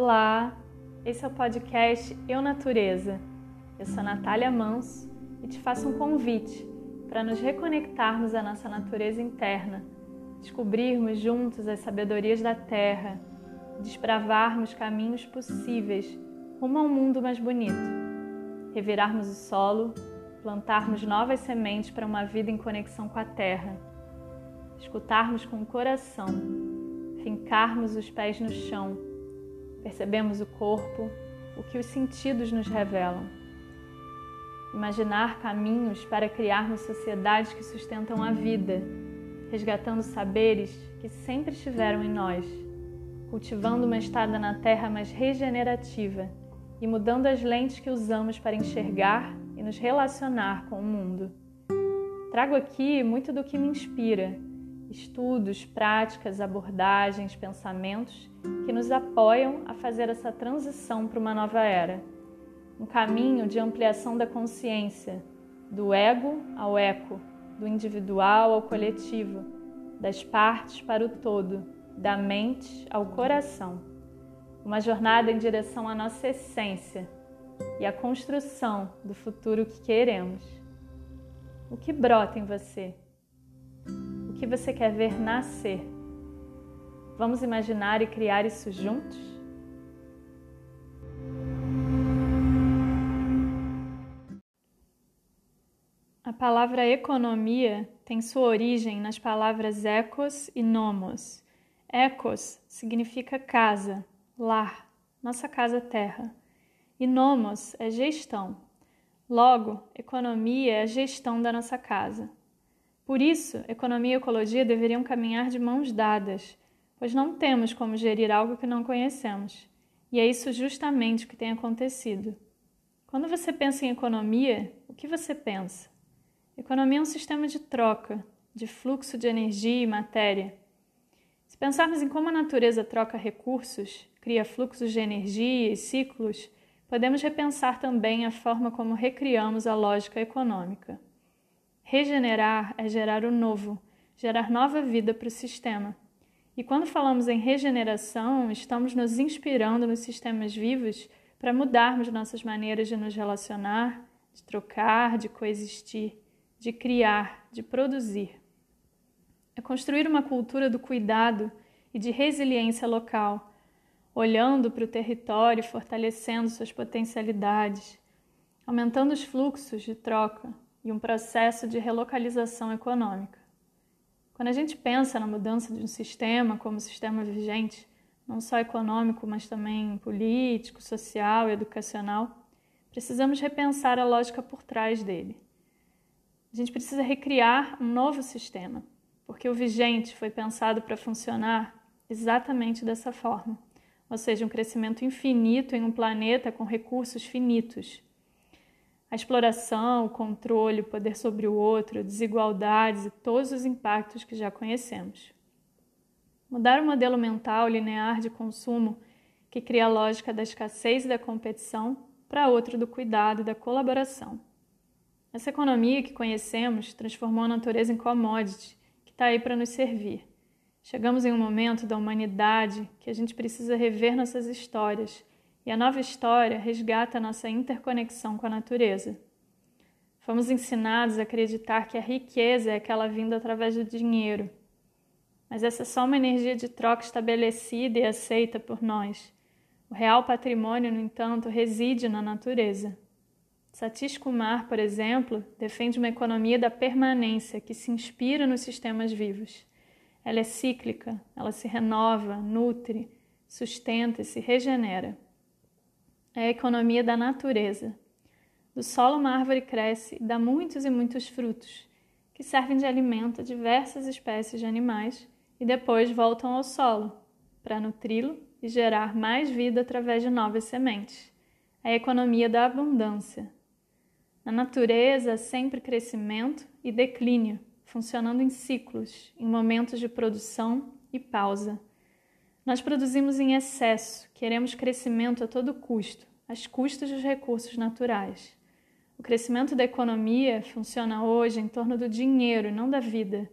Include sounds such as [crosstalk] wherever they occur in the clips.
Olá, esse é o podcast Eu Natureza. Eu sou Natália Manso e te faço um convite para nos reconectarmos à nossa natureza interna, descobrirmos juntos as sabedorias da Terra, desbravarmos caminhos possíveis rumo a um mundo mais bonito, revirarmos o solo, plantarmos novas sementes para uma vida em conexão com a Terra, escutarmos com o coração, fincarmos os pés no chão Percebemos o corpo, o que os sentidos nos revelam. Imaginar caminhos para criarmos sociedades que sustentam a vida, resgatando saberes que sempre estiveram em nós, cultivando uma estada na terra mais regenerativa e mudando as lentes que usamos para enxergar e nos relacionar com o mundo. Trago aqui muito do que me inspira estudos, práticas, abordagens, pensamentos que nos apoiam a fazer essa transição para uma nova era. Um caminho de ampliação da consciência, do ego ao eco, do individual ao coletivo, das partes para o todo, da mente ao coração. Uma jornada em direção à nossa essência e à construção do futuro que queremos. O que brota em você? Que você quer ver nascer. Vamos imaginar e criar isso juntos? A palavra economia tem sua origem nas palavras ecos e nomos. Ecos significa casa, lar, nossa casa terra. E nomos é gestão. Logo, economia é a gestão da nossa casa. Por isso, economia e ecologia deveriam caminhar de mãos dadas, pois não temos como gerir algo que não conhecemos. E é isso justamente o que tem acontecido. Quando você pensa em economia, o que você pensa? Economia é um sistema de troca, de fluxo de energia e matéria. Se pensarmos em como a natureza troca recursos, cria fluxos de energia e ciclos, podemos repensar também a forma como recriamos a lógica econômica. Regenerar é gerar o novo, gerar nova vida para o sistema. E quando falamos em regeneração, estamos nos inspirando nos sistemas vivos para mudarmos nossas maneiras de nos relacionar, de trocar, de coexistir, de criar, de produzir. É construir uma cultura do cuidado e de resiliência local, olhando para o território, fortalecendo suas potencialidades, aumentando os fluxos de troca, e um processo de relocalização econômica. Quando a gente pensa na mudança de um sistema como o sistema vigente, não só econômico, mas também político, social e educacional, precisamos repensar a lógica por trás dele. A gente precisa recriar um novo sistema, porque o vigente foi pensado para funcionar exatamente dessa forma, ou seja, um crescimento infinito em um planeta com recursos finitos a exploração, o controle, o poder sobre o outro, desigualdades e todos os impactos que já conhecemos. Mudar o modelo mental linear de consumo que cria a lógica da escassez e da competição para outro do cuidado e da colaboração. Essa economia que conhecemos transformou a natureza em commodity que está aí para nos servir. Chegamos em um momento da humanidade que a gente precisa rever nossas histórias e a nova história resgata a nossa interconexão com a natureza. Fomos ensinados a acreditar que a riqueza é aquela vinda através do dinheiro. Mas essa é só uma energia de troca estabelecida e aceita por nós. O real patrimônio, no entanto, reside na natureza. Satish Kumar, por exemplo, defende uma economia da permanência que se inspira nos sistemas vivos. Ela é cíclica, ela se renova, nutre, sustenta e se regenera é a economia da natureza. Do solo uma árvore cresce e dá muitos e muitos frutos, que servem de alimento a diversas espécies de animais e depois voltam ao solo, para nutri-lo e gerar mais vida através de novas sementes. A economia da abundância. Na natureza há sempre crescimento e declínio, funcionando em ciclos, em momentos de produção e pausa. Nós produzimos em excesso, queremos crescimento a todo custo, às custas dos recursos naturais. O crescimento da economia funciona hoje em torno do dinheiro, não da vida.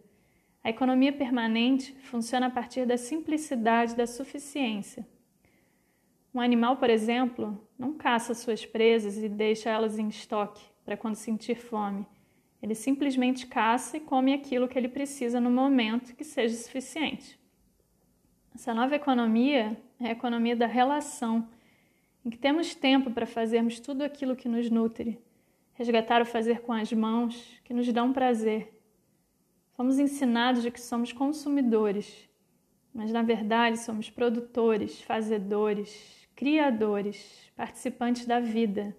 A economia permanente funciona a partir da simplicidade da suficiência. Um animal, por exemplo, não caça suas presas e deixa elas em estoque para quando sentir fome. Ele simplesmente caça e come aquilo que ele precisa no momento que seja suficiente. Essa nova economia é a economia da relação, em que temos tempo para fazermos tudo aquilo que nos nutre, resgatar o fazer com as mãos, que nos dão prazer. Fomos ensinados de que somos consumidores, mas na verdade somos produtores, fazedores, criadores, participantes da vida.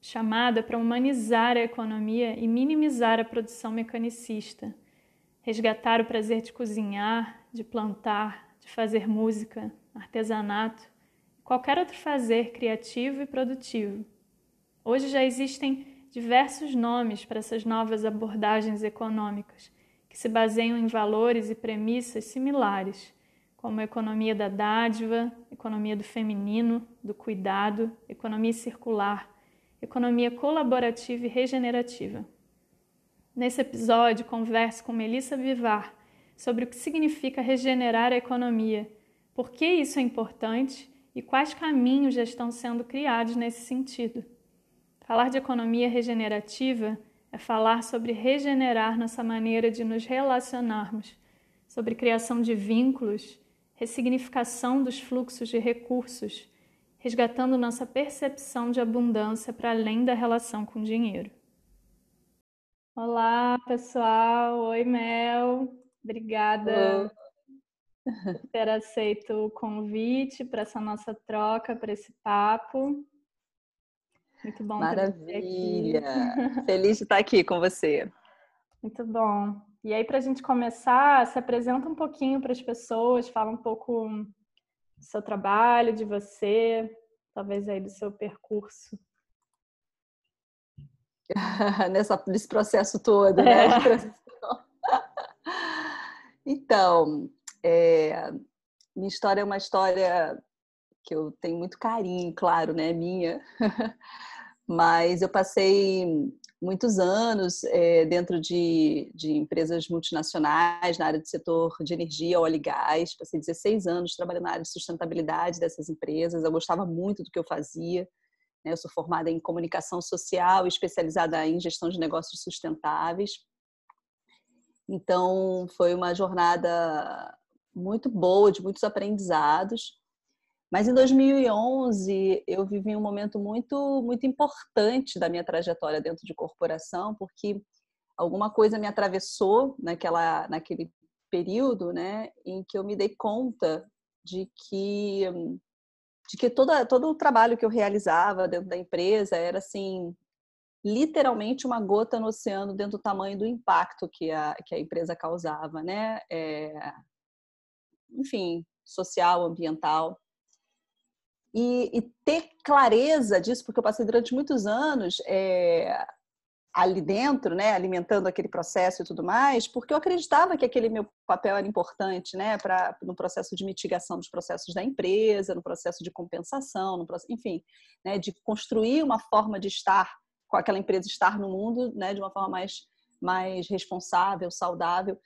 Chamada para humanizar a economia e minimizar a produção mecanicista, resgatar o prazer de cozinhar, de plantar, de fazer música, artesanato, qualquer outro fazer criativo e produtivo. Hoje já existem diversos nomes para essas novas abordagens econômicas, que se baseiam em valores e premissas similares, como a economia da dádiva, economia do feminino, do cuidado, economia circular, economia colaborativa e regenerativa. Nesse episódio, converso com Melissa Vivar, sobre o que significa regenerar a economia, por que isso é importante e quais caminhos já estão sendo criados nesse sentido. Falar de economia regenerativa é falar sobre regenerar nossa maneira de nos relacionarmos, sobre criação de vínculos, ressignificação dos fluxos de recursos, resgatando nossa percepção de abundância para além da relação com o dinheiro. Olá, pessoal. Oi, Mel. Obrigada por ter aceito o convite para essa nossa troca, para esse papo. Muito bom. Maravilha! [laughs] Feliz de estar aqui com você. Muito bom. E aí, para a gente começar, se apresenta um pouquinho para as pessoas, fala um pouco do seu trabalho, de você, talvez aí do seu percurso. [laughs] Nessa, nesse processo todo, né? É. [laughs] Então, é, minha história é uma história que eu tenho muito carinho, claro, né, minha. [laughs] Mas eu passei muitos anos é, dentro de, de, empresas multinacionais na área do setor de energia, óleo e gás. Passei 16 anos trabalhando na área de sustentabilidade dessas empresas. Eu gostava muito do que eu fazia. Né? Eu sou formada em comunicação social, especializada em gestão de negócios sustentáveis. Então, foi uma jornada muito boa, de muitos aprendizados. Mas em 2011 eu vivi um momento muito muito importante da minha trajetória dentro de corporação, porque alguma coisa me atravessou naquela naquele período, né, em que eu me dei conta de que de que toda, todo o trabalho que eu realizava dentro da empresa era assim literalmente uma gota no oceano dentro do tamanho do impacto que a, que a empresa causava, né? É, enfim, social, ambiental. E, e, ter clareza disso, porque eu passei durante muitos anos é, ali dentro, né, alimentando aquele processo e tudo mais, porque eu acreditava que aquele meu papel era importante, né, para no processo de mitigação dos processos da empresa, no processo de compensação, no processo, enfim, né, de construir uma forma de estar com aquela empresa estar no mundo, né, de uma forma mais mais responsável, saudável.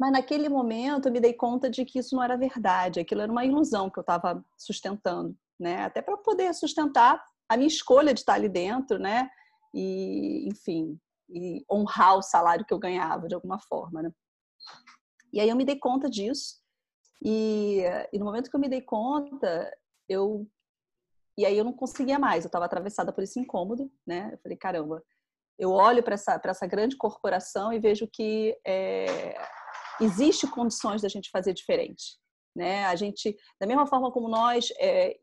Mas naquele momento eu me dei conta de que isso não era verdade, aquilo era uma ilusão que eu estava sustentando, né? Até para poder sustentar a minha escolha de estar ali dentro, né? E, enfim, e honrar o salário que eu ganhava de alguma forma, né? E aí eu me dei conta disso. E, e no momento que eu me dei conta, eu e aí eu não conseguia mais, eu estava atravessada por esse incômodo, né? Eu falei, caramba, eu olho para essa, essa grande corporação e vejo que é, existe condições da gente fazer diferente. Né? A gente, da mesma forma como nós, é,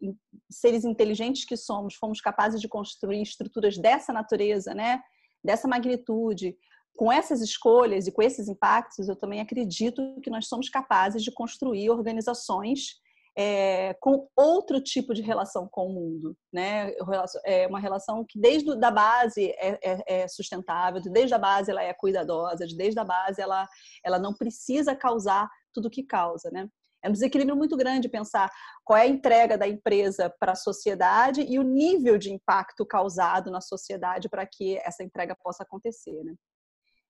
seres inteligentes que somos, fomos capazes de construir estruturas dessa natureza, né? dessa magnitude, com essas escolhas e com esses impactos, eu também acredito que nós somos capazes de construir organizações é, com outro tipo de relação com o mundo, né? É uma relação que desde da base é, é, é, sustentável, desde a base ela é cuidadosa, desde a base ela ela não precisa causar tudo que causa, né? É um desequilíbrio muito grande pensar qual é a entrega da empresa para a sociedade e o nível de impacto causado na sociedade para que essa entrega possa acontecer, né?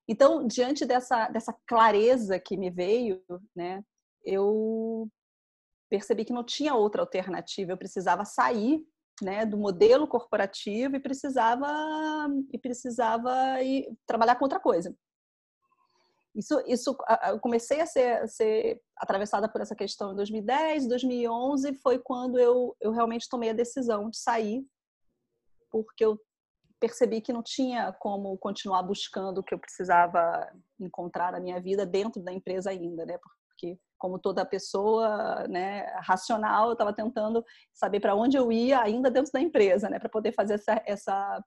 Então, diante dessa, dessa clareza que me veio, né, eu percebi que não tinha outra alternativa, eu precisava sair né, do modelo corporativo e precisava e precisava ir trabalhar com outra coisa. Isso, isso eu comecei a ser, a ser atravessada por essa questão em 2010, 2011 foi quando eu, eu realmente tomei a decisão de sair, porque eu percebi que não tinha como continuar buscando o que eu precisava encontrar na minha vida dentro da empresa ainda, né? Como toda pessoa, né, racional, eu estava tentando saber para onde eu ia ainda dentro da empresa, né, para poder fazer essa, essa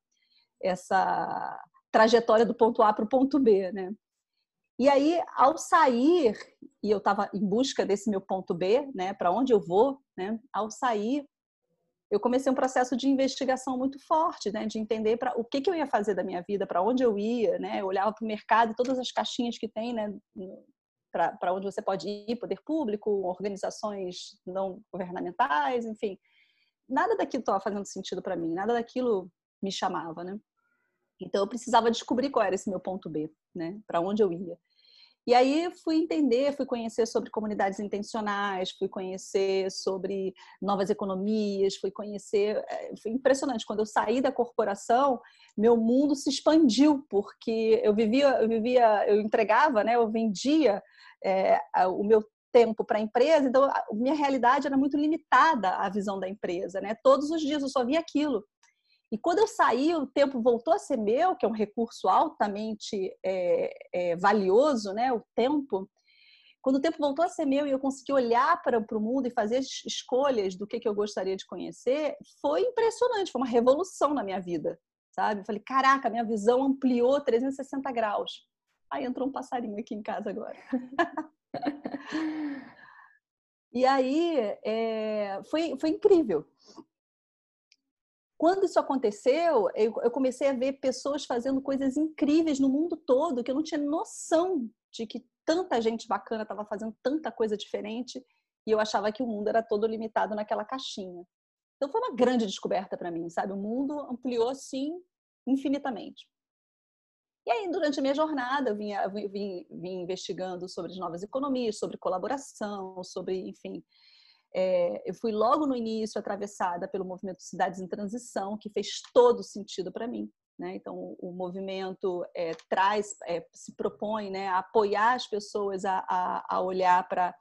essa trajetória do ponto A para o ponto B, né? E aí, ao sair, e eu estava em busca desse meu ponto B, né, para onde eu vou, né? Ao sair, eu comecei um processo de investigação muito forte, né, de entender para o que, que eu ia fazer da minha vida, para onde eu ia, né, eu olhava para o mercado, todas as caixinhas que tem, né, para onde você pode ir, poder público, organizações não governamentais, enfim, nada daquilo estava fazendo sentido para mim, nada daquilo me chamava, né? Então eu precisava descobrir qual era esse meu ponto B, né, para onde eu ia. E aí fui entender, fui conhecer sobre comunidades intencionais, fui conhecer sobre novas economias, fui conhecer. Eh, foi impressionante. Quando eu saí da corporação, meu mundo se expandiu, porque eu vivia, eu vivia, eu entregava, né, eu vendia é, o meu tempo para a empresa, então a minha realidade era muito limitada à visão da empresa, né? Todos os dias eu só via aquilo. E quando eu saí, o tempo voltou a ser meu, que é um recurso altamente é, é, valioso, né? O tempo. Quando o tempo voltou a ser meu e eu consegui olhar para, para o mundo e fazer escolhas do que, que eu gostaria de conhecer, foi impressionante, foi uma revolução na minha vida, sabe? Eu falei, caraca, minha visão ampliou 360 graus. Aí entrou um passarinho aqui em casa agora. [laughs] e aí é, foi, foi incrível, quando isso aconteceu, eu, comecei a ver pessoas fazendo coisas incríveis no mundo todo, que eu não tinha noção de que tanta gente bacana estava fazendo tanta coisa diferente e eu achava que o mundo era todo limitado naquela caixinha. Então foi uma grande descoberta para mim, sabe? O mundo ampliou assim infinitamente. E aí, durante a minha jornada, eu vim, vim, vim investigando sobre as novas economias, sobre colaboração, sobre, enfim, é, eu fui logo no início atravessada pelo movimento Cidades em Transição, que fez todo sentido para mim. Né? Então, o movimento é, traz, é, se propõe né, a apoiar as pessoas a, a, a olhar para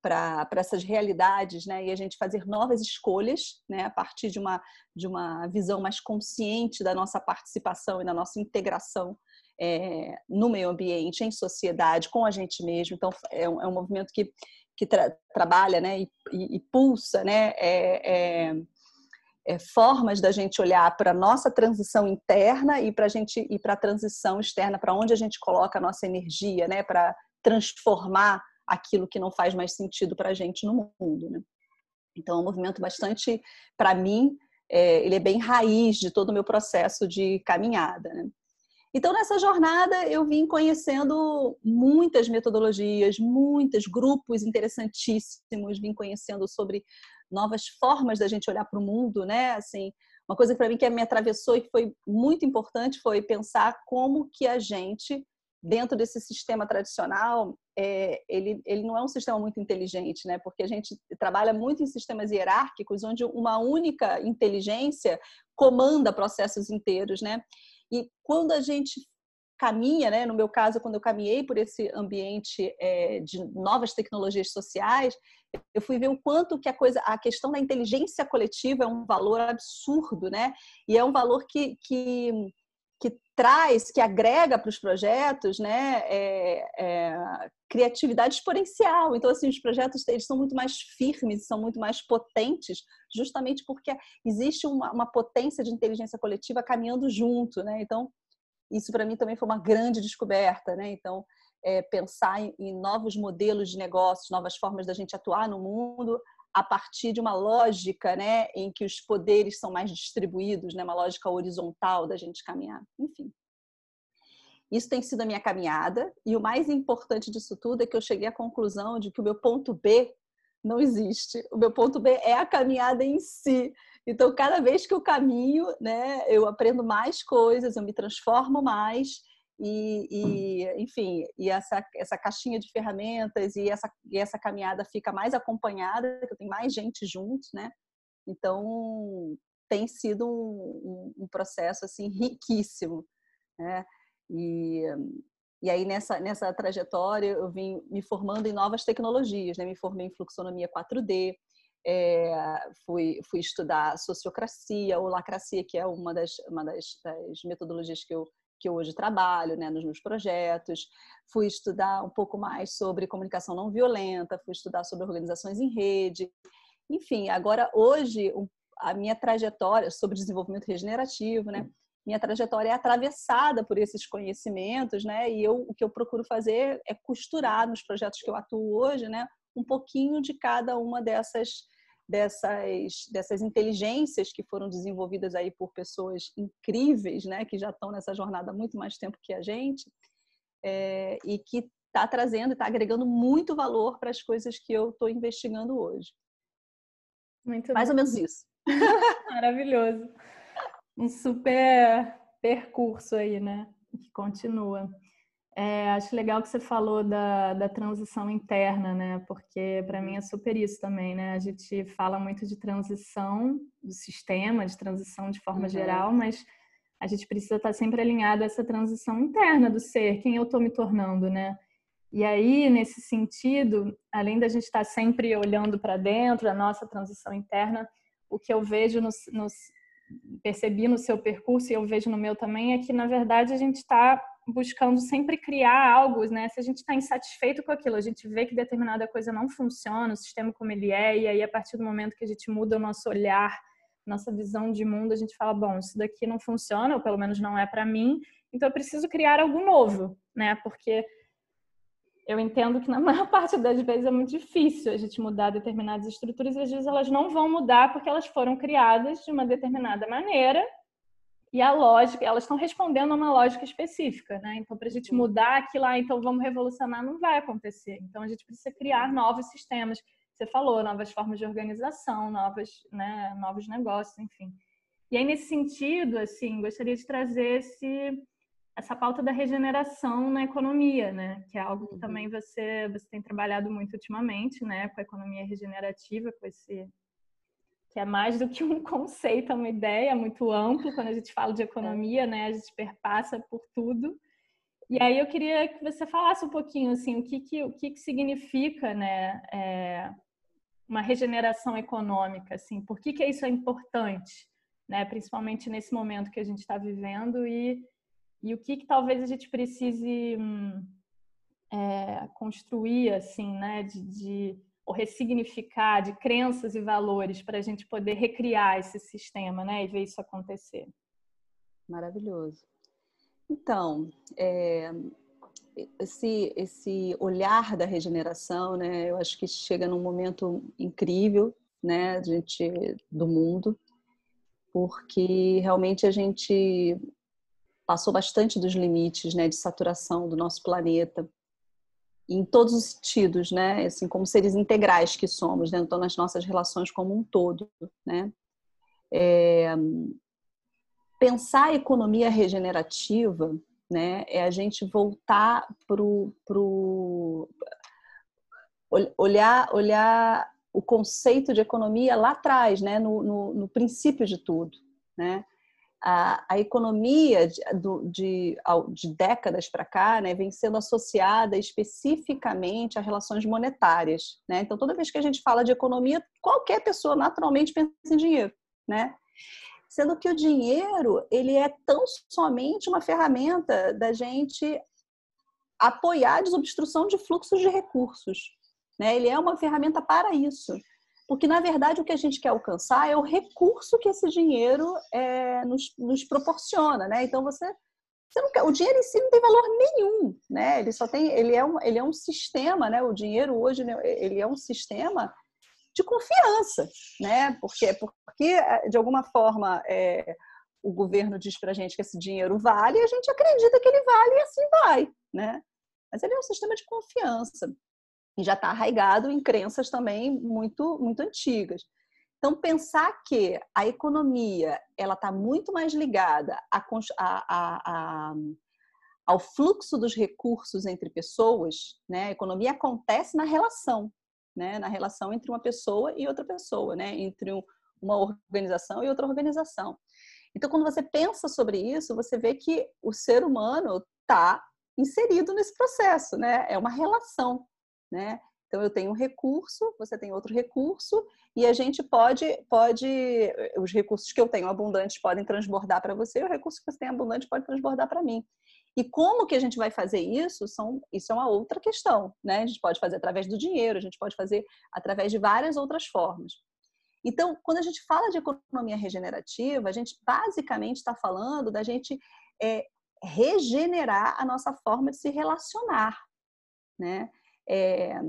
para essas realidades, né? E a gente fazer novas escolhas, né? A partir de uma de uma visão mais consciente da nossa participação e da nossa integração é, no meio ambiente, em sociedade, com a gente mesmo. Então é um, é um movimento que que tra trabalha né, e, e, e, pulsa né, é, é, é, formas da gente olhar para a nossa transição interna e para a transição externa, para onde a gente coloca a nossa energia, né, para transformar aquilo que não faz mais sentido para a gente no mundo. Né? Então, é um movimento bastante, para mim, é, ele é bem raiz de todo o meu processo de caminhada. Né? Então, nessa jornada, eu vim conhecendo muitas metodologias, muitos grupos interessantíssimos, vim conhecendo sobre novas formas da gente olhar para o mundo, né? Assim, uma coisa para mim que me atravessou e que foi muito importante foi pensar como que a gente, dentro desse sistema tradicional, é, ele, ele não é um sistema muito inteligente, né? Porque a gente trabalha muito em sistemas hierárquicos, onde uma única inteligência comanda processos inteiros, né? E quando a gente caminha, né, no meu caso, quando eu caminhei por esse ambiente é, de novas tecnologias sociais, eu fui ver o quanto que a coisa, a questão da inteligência coletiva é um valor absurdo, né? E é um valor que, que, que traz, que agrega para os projetos, né? É, é, criatividade exponencial. Então, assim, os projetos eles são muito mais firmes, são muito mais potentes, justamente porque existe uma, uma potência de inteligência coletiva caminhando junto, né? Então, isso para mim também foi uma grande descoberta, né? Então, é, pensar em, em novos modelos de negócios, novas formas da gente atuar no mundo a partir de uma lógica, né, em que os poderes são mais distribuídos, né, uma lógica horizontal da gente caminhar. Enfim, isso tem sido a minha caminhada, e o mais importante disso tudo é que eu cheguei à conclusão de que o meu ponto B não existe. O meu ponto B é a caminhada em si. Então, cada vez que eu caminho, né, eu aprendo mais coisas, eu me transformo mais e, e, enfim, e essa, essa caixinha de ferramentas e essa, e essa caminhada fica mais acompanhada, que tenho mais gente junto, né? Então, tem sido um, um, um processo, assim, riquíssimo, né? E, e aí, nessa, nessa trajetória, eu vim me formando em novas tecnologias, né? Me formei em fluxonomia 4D, é, fui, fui estudar sociocracia, ou lacracia, que é uma das, uma das, das metodologias que eu, que eu hoje trabalho né, nos meus projetos. Fui estudar um pouco mais sobre comunicação não violenta, fui estudar sobre organizações em rede. Enfim, agora, hoje, a minha trajetória sobre desenvolvimento regenerativo, né? Minha trajetória é atravessada por esses conhecimentos, né? E eu, o que eu procuro fazer é costurar nos projetos que eu atuo hoje, né? Um pouquinho de cada uma dessas dessas, dessas inteligências que foram desenvolvidas aí por pessoas incríveis, né, que já estão nessa jornada há muito mais tempo que a gente, é, e que está trazendo, está agregando muito valor para as coisas que eu estou investigando hoje. Muito mais bom. ou menos isso. [laughs] Maravilhoso. Um super percurso aí, né? Que continua. É, acho legal que você falou da, da transição interna, né? Porque para mim é super isso também, né? A gente fala muito de transição do sistema, de transição de forma uhum. geral, mas a gente precisa estar sempre alinhado a essa transição interna do ser, quem eu estou me tornando, né? E aí, nesse sentido, além da gente estar sempre olhando para dentro, a nossa transição interna, o que eu vejo nos, nos percebi no seu percurso e eu vejo no meu também é que na verdade a gente está buscando sempre criar algo, né? Se a gente está insatisfeito com aquilo, a gente vê que determinada coisa não funciona, o sistema como ele é, e aí a partir do momento que a gente muda o nosso olhar, nossa visão de mundo, a gente fala, bom, isso daqui não funciona, ou pelo menos não é para mim, então eu preciso criar algo novo, né? Porque eu entendo que na [laughs] maior parte das vezes é muito difícil a gente mudar determinadas estruturas e às vezes elas não vão mudar porque elas foram criadas de uma determinada maneira e a lógica, elas estão respondendo a uma lógica específica, né? Então, para a gente mudar aquilo lá, então vamos revolucionar, não vai acontecer. Então, a gente precisa criar novos sistemas. Você falou, novas formas de organização, novas, né, novos negócios, enfim. E aí, nesse sentido, assim, gostaria de trazer esse, essa pauta da regeneração na economia, né? Que é algo que uhum. também você, você tem trabalhado muito ultimamente, né? Com a economia regenerativa, com esse que é mais do que um [laughs] conceito, é uma ideia muito ampla quando a gente fala de economia, né? A gente perpassa por tudo. E aí eu queria que você falasse um pouquinho assim, o que que, o que, que significa, né, é, uma regeneração econômica, assim, por que que isso é importante, né, principalmente nesse momento que a gente está vivendo e, e o que que talvez a gente precise hum, é, construir, assim, né, de, de ou ressignificar de crenças e valores para a gente poder recriar esse sistema, né, e ver isso acontecer. Maravilhoso. Então, é, esse esse olhar da regeneração, né, eu acho que chega num momento incrível, né, gente do mundo, porque realmente a gente passou bastante dos limites, né, de saturação do nosso planeta em todos os sentidos, né? Assim, como seres integrais que somos, né? Então, nas nossas relações como um todo, né? É... Pensar a economia regenerativa, né? É a gente voltar para o... Olhar, olhar o conceito de economia lá atrás, né? No, no, no princípio de tudo, né? A, a economia de, de, de décadas para cá né, vem sendo associada especificamente a relações monetárias. Né? Então, toda vez que a gente fala de economia, qualquer pessoa naturalmente pensa em dinheiro. Né? Sendo que o dinheiro ele é tão somente uma ferramenta da gente apoiar a desobstrução de fluxos de recursos. Né? Ele é uma ferramenta para isso. Porque, na verdade, o que a gente quer alcançar é o recurso que esse dinheiro é, nos, nos, proporciona, né? Então, você, você não quer, o dinheiro em si não tem valor nenhum, né? Ele só tem, ele é um, ele é um sistema, né? O dinheiro hoje, né, ele é um sistema de confiança, né? Porque, porque de alguma forma, é, o governo diz para a gente que esse dinheiro vale e a gente acredita que ele vale e assim vai, né? Mas ele é um sistema de confiança e já está arraigado em crenças também muito, muito antigas. Então, pensar que a economia ela está muito mais ligada a, a, a, ao fluxo dos recursos entre pessoas, né? A economia acontece na relação, né? Na relação entre uma pessoa e outra pessoa, né? Entre um, uma organização e outra organização. Então, quando você pensa sobre isso, você vê que o ser humano está inserido nesse processo, né? É uma relação, né? Então eu tenho um recurso, você tem outro recurso e a gente pode pode os recursos que eu tenho abundantes podem transbordar para você, o recurso que você tem abundante pode transbordar para mim. E como que a gente vai fazer isso? São, isso é uma outra questão, né? A gente pode fazer através do dinheiro, a gente pode fazer através de várias outras formas. Então, quando a gente fala de economia regenerativa, a gente basicamente está falando da gente é, regenerar a nossa forma de se relacionar, né? É,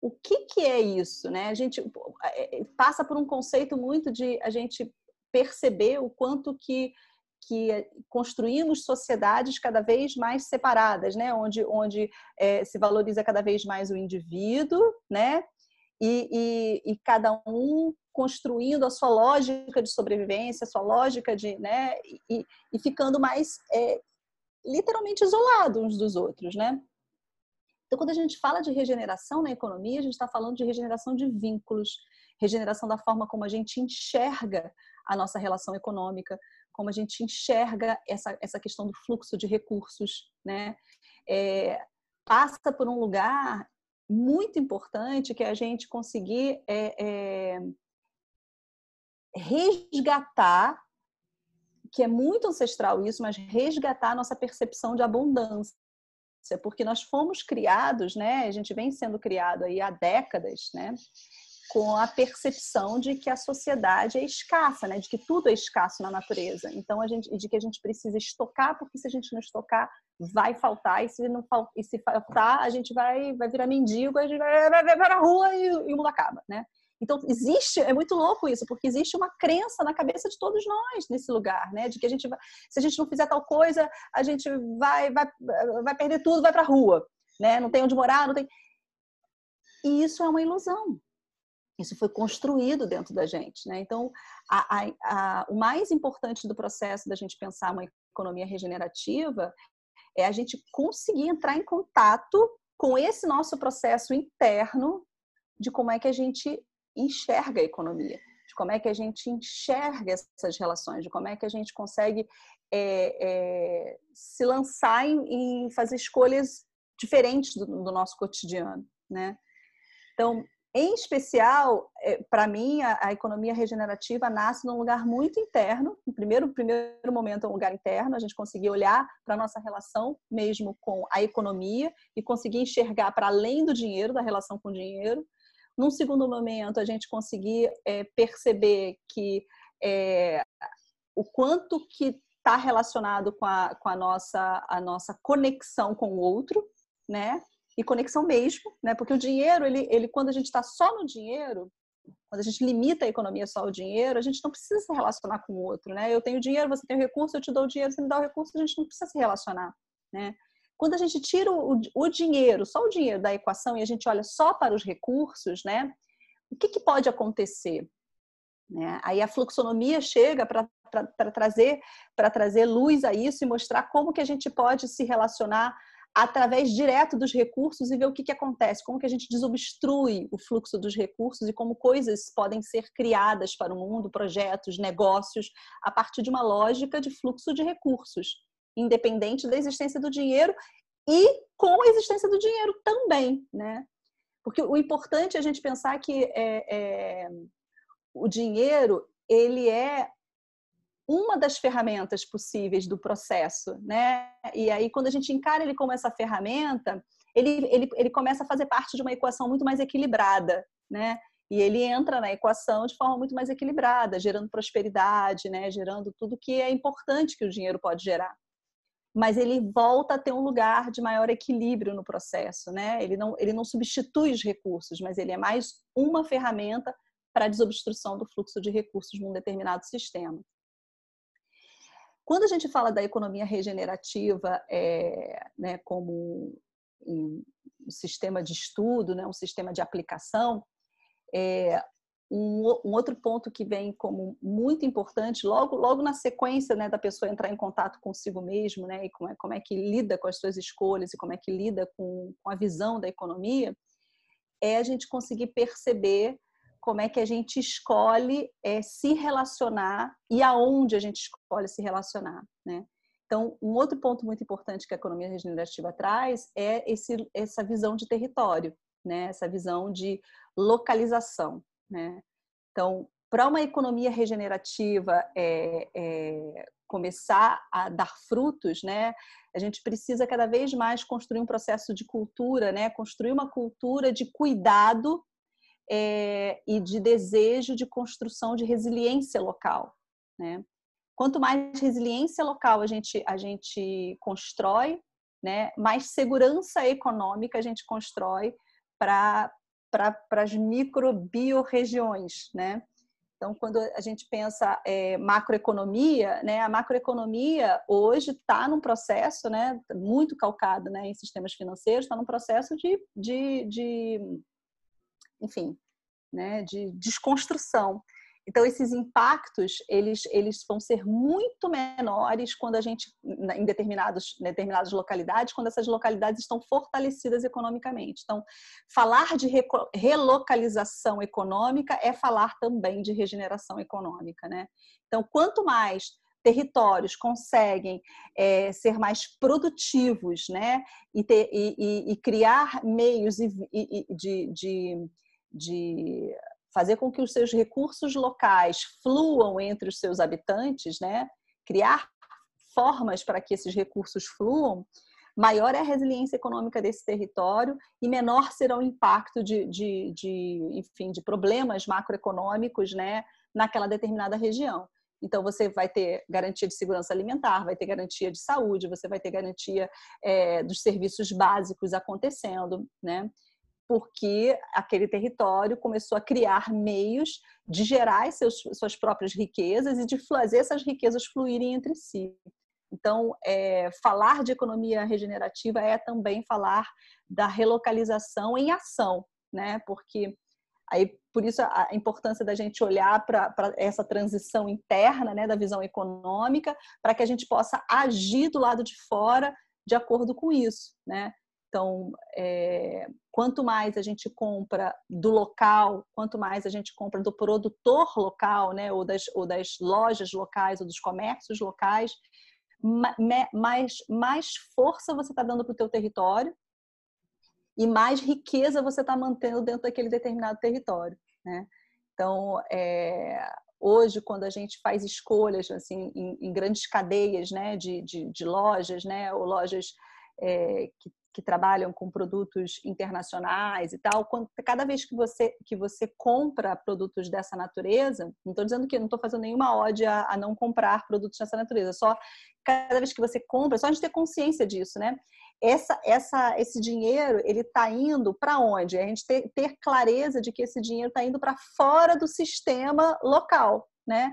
o que, que é isso, né? A gente é, passa por um conceito muito de a gente perceber o quanto que que construímos sociedades cada vez mais separadas, né? onde, onde é, se valoriza cada vez mais o indivíduo, né? E, e, e, cada um construindo a sua lógica de sobrevivência, a sua lógica de, né? E, e ficando mais é, literalmente isolados uns dos outros, né? Então, quando a gente fala de regeneração na economia, a gente está falando de regeneração de vínculos, regeneração da forma como a gente enxerga a nossa relação econômica, como a gente enxerga essa, essa questão do fluxo de recursos, né? É, passa por um lugar muito importante que é a gente conseguir é, é, resgatar, que é muito ancestral isso, mas resgatar a nossa percepção de abundância, porque nós fomos criados, né? A gente vem sendo criado aí há décadas, né? com a percepção de que a sociedade é escassa, né? De que tudo é escasso na natureza. Então a gente, de que a gente precisa estocar, porque se a gente não estocar, vai faltar e se não e se faltar, a gente vai vai virar mendigo, a gente vai, vai, vai para a rua e, e o mundo acaba, né? Então existe, é muito louco isso, porque existe uma crença na cabeça de todos nós nesse lugar, né? De que a gente vai, se a gente não fizer tal coisa, a gente vai vai vai perder tudo, vai para a rua, né? Não tem onde morar, não tem. E isso é uma ilusão. Isso foi construído dentro da gente, né? Então, a, a, a, o mais importante do processo da gente pensar uma economia regenerativa é a gente conseguir entrar em contato com esse nosso processo interno de como é que a gente enxerga a economia, de como é que a gente enxerga essas relações, de como é que a gente consegue é, é, se lançar em, em, fazer escolhas diferentes do, do nosso cotidiano, né? Então, em especial, é, para mim, a, economia regenerativa nasce num lugar muito interno. No primeiro, primeiro momento, é um lugar interno, a gente conseguir olhar para a nossa relação mesmo com a economia e conseguir enxergar para além do dinheiro, da relação com o dinheiro. Num segundo momento, a gente conseguir é, perceber que é, o quanto que está relacionado com, a, com a, nossa, a nossa conexão com o outro, né? e conexão mesmo, né? Porque o dinheiro, ele, ele quando a gente está só no dinheiro, quando a gente limita a economia só ao dinheiro, a gente não precisa se relacionar com o outro, né? Eu tenho dinheiro, você tem recurso, eu te dou o dinheiro, você me dá o recurso, a gente não precisa se relacionar, né? Quando a gente tira o, o dinheiro, só o dinheiro da equação e a gente olha só para os recursos, né? O que, que pode acontecer? Né? Aí a fluxonomia chega para trazer para trazer luz a isso e mostrar como que a gente pode se relacionar através direto dos recursos e ver o que, que acontece, como que a gente desobstrui o fluxo dos recursos e como coisas podem ser criadas para o mundo, projetos, negócios, a partir de uma lógica de fluxo de recursos, independente da existência do dinheiro e com a existência do dinheiro também, né? Porque o importante é a gente pensar que é, é, o dinheiro ele é uma das ferramentas possíveis do processo, né? E aí, quando a gente encara ele como essa ferramenta, ele, ele, ele começa a fazer parte de uma equação muito mais equilibrada, né? E ele entra na equação de forma muito mais equilibrada, gerando prosperidade, né? Gerando tudo que é importante que o dinheiro pode gerar. Mas ele volta a ter um lugar de maior equilíbrio no processo, né? Ele não, ele não substitui os recursos, mas ele é mais uma ferramenta para a desobstrução do fluxo de recursos num determinado sistema. Quando a gente fala da economia regenerativa é, né, como um, um, sistema de estudo, né, um sistema de aplicação, é, um, um, outro ponto que vem como muito importante, logo, logo na sequência né, da pessoa entrar em contato consigo mesmo, né, e como é, como é que lida com as suas escolhas e como é que lida com, com a visão da economia, é a gente conseguir perceber como é que a gente escolhe é, se relacionar e aonde a gente escolhe se relacionar, né? Então, um outro ponto muito importante que a economia regenerativa traz é esse, essa visão de território, né? Essa visão de localização, né? Então, para uma economia regenerativa é, é, começar a dar frutos, né? A gente precisa cada vez mais construir um processo de cultura, né? Construir uma cultura de cuidado é, e de desejo de construção de resiliência local. Né? Quanto mais resiliência local a gente, a gente constrói, né, mais segurança econômica a gente constrói para pra, as microbiorregiões. Né? Então, quando a gente pensa é, macroeconomia, né, a macroeconomia hoje está num processo né, muito calcado né, em sistemas financeiros, está num processo de, de, de enfim, né, de desconstrução. Então, esses impactos, eles, eles vão ser muito menores quando a gente, em determinados, determinadas localidades, quando essas localidades estão fortalecidas economicamente. Então, falar de relocalização econômica é falar também de regeneração econômica, né? Então, quanto mais territórios conseguem é, ser mais produtivos, né, e, ter, e, e, e criar meios de, de de fazer com que os seus recursos locais fluam entre os seus habitantes, né? criar formas para que esses recursos fluam, maior é a resiliência econômica desse território e menor será o impacto de, de, de enfim, de problemas macroeconômicos né, naquela determinada região. Então, você vai ter garantia de segurança alimentar, vai ter garantia de saúde, você vai ter garantia é, dos serviços básicos acontecendo, né? Porque aquele território começou a criar meios de gerar seus, suas próprias riquezas e de fazer essas riquezas fluírem entre si. Então, é, falar de economia regenerativa é também falar da relocalização em ação, né? Porque aí por isso a importância da gente olhar para essa transição interna, né, da visão econômica, para que a gente possa agir do lado de fora de acordo com isso, né? Então, é, quanto mais a gente compra do local, quanto mais a gente compra do produtor local, né, ou das, ou das lojas locais, ou dos comércios locais, mais, mais força você está dando para o teu território e mais riqueza você está mantendo dentro daquele determinado território, né? Então, é, hoje, quando a gente faz escolhas assim em, em grandes cadeias, né, de, de, de, lojas, né, ou lojas é, que que trabalham com produtos internacionais e tal, quando, cada vez que você que você compra produtos dessa natureza, não estou dizendo que não estou fazendo nenhuma ode a, a, não comprar produtos dessa natureza, só cada vez que você compra, só a gente ter consciência disso, né? Essa, essa, esse dinheiro ele está indo para onde? A gente ter, ter clareza de que esse dinheiro está indo para fora do sistema local, né?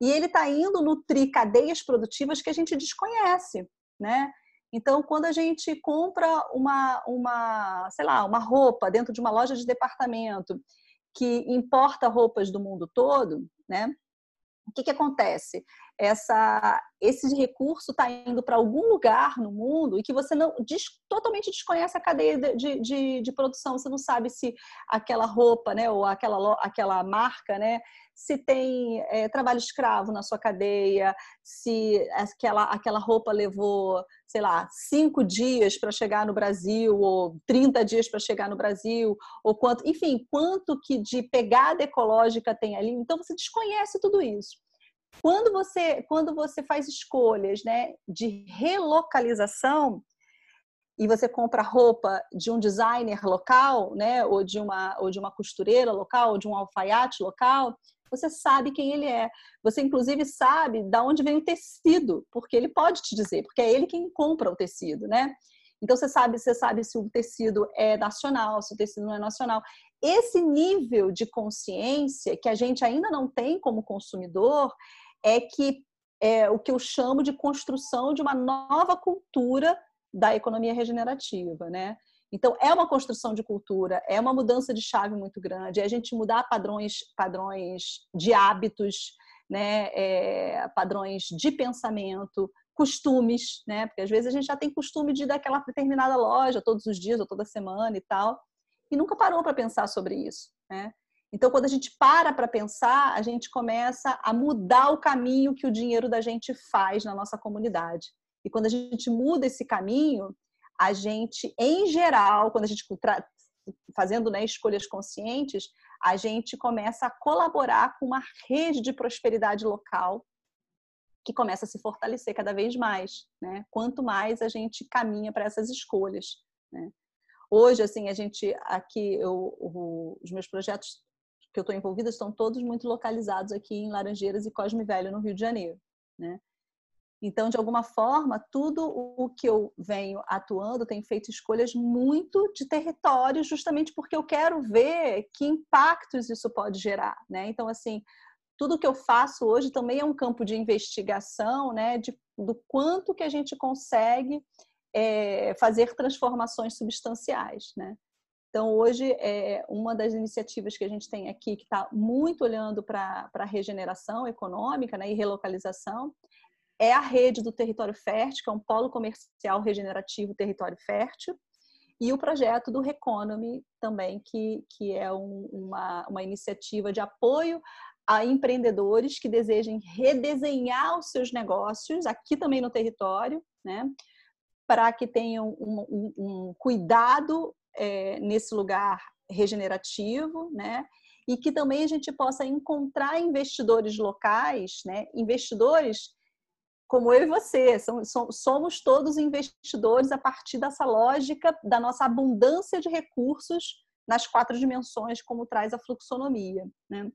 E ele está indo nutrir cadeias produtivas que a gente desconhece, né? Então, quando a gente compra uma, uma, sei lá, uma roupa dentro de uma loja de departamento que importa roupas do mundo todo, né? O que, que acontece? Essa, esse recurso está indo para algum lugar no mundo e que você não totalmente desconhece a cadeia de, de, de, produção. Você não sabe se aquela roupa, né, ou aquela, aquela marca, né, se tem é, trabalho escravo na sua cadeia, se aquela, aquela roupa levou, sei lá, cinco dias para chegar no Brasil, ou 30 dias para chegar no Brasil, ou quanto, enfim, quanto que de pegada ecológica tem ali. Então você desconhece tudo isso. Quando você, quando você faz escolhas né, de relocalização, e você compra roupa de um designer local, né, ou de uma ou de uma costureira local, ou de um alfaiate local, você sabe quem ele é. Você, inclusive, sabe de onde vem o tecido, porque ele pode te dizer, porque é ele quem compra o tecido, né? Então você sabe, você sabe se o tecido é nacional, se o tecido não é nacional. Esse nível de consciência que a gente ainda não tem como consumidor é que é o que eu chamo de construção de uma nova cultura da economia regenerativa, né? Então, é uma construção de cultura, é uma mudança de chave muito grande, é a gente mudar padrões, padrões de hábitos, né, é, padrões de pensamento, costumes, né? Porque às vezes a gente já tem costume de ir daquela determinada loja todos os dias ou toda semana e tal, e nunca parou para pensar sobre isso, né? Então, quando a gente para para pensar, a gente começa a mudar o caminho que o dinheiro da gente faz na nossa comunidade. E quando a gente muda esse caminho, a gente, em geral, quando a gente fazendo né, escolhas conscientes, a gente começa a colaborar com uma rede de prosperidade local que começa a se fortalecer cada vez mais, né? Quanto mais a gente caminha para essas escolhas, né? Hoje, assim, a gente aqui, eu, os meus projetos que eu estou envolvida estão todos muito localizados aqui em Laranjeiras e Cosme Velho, no Rio de Janeiro, né? Então, de alguma forma, tudo o que eu venho atuando tem feito escolhas muito de território, justamente porque eu quero ver que impactos isso pode gerar, né? Então, assim, tudo que eu faço hoje também é um campo de investigação, né? De, do quanto que a gente consegue é, fazer transformações substanciais, né? Então, hoje, é uma das iniciativas que a gente tem aqui, que está muito olhando para a regeneração econômica né, e relocalização, é a rede do Território Fértil, que é um polo comercial regenerativo Território Fértil, e o projeto do Reconomy também, que, que é um, uma, uma iniciativa de apoio a empreendedores que desejem redesenhar os seus negócios, aqui também no território, né? para que tenham um, um, um cuidado é, nesse lugar regenerativo, né? E que também a gente possa encontrar investidores locais, né? Investidores como eu e você, somos todos investidores a partir dessa lógica da nossa abundância de recursos nas quatro dimensões, como traz a fluxonomia. Né?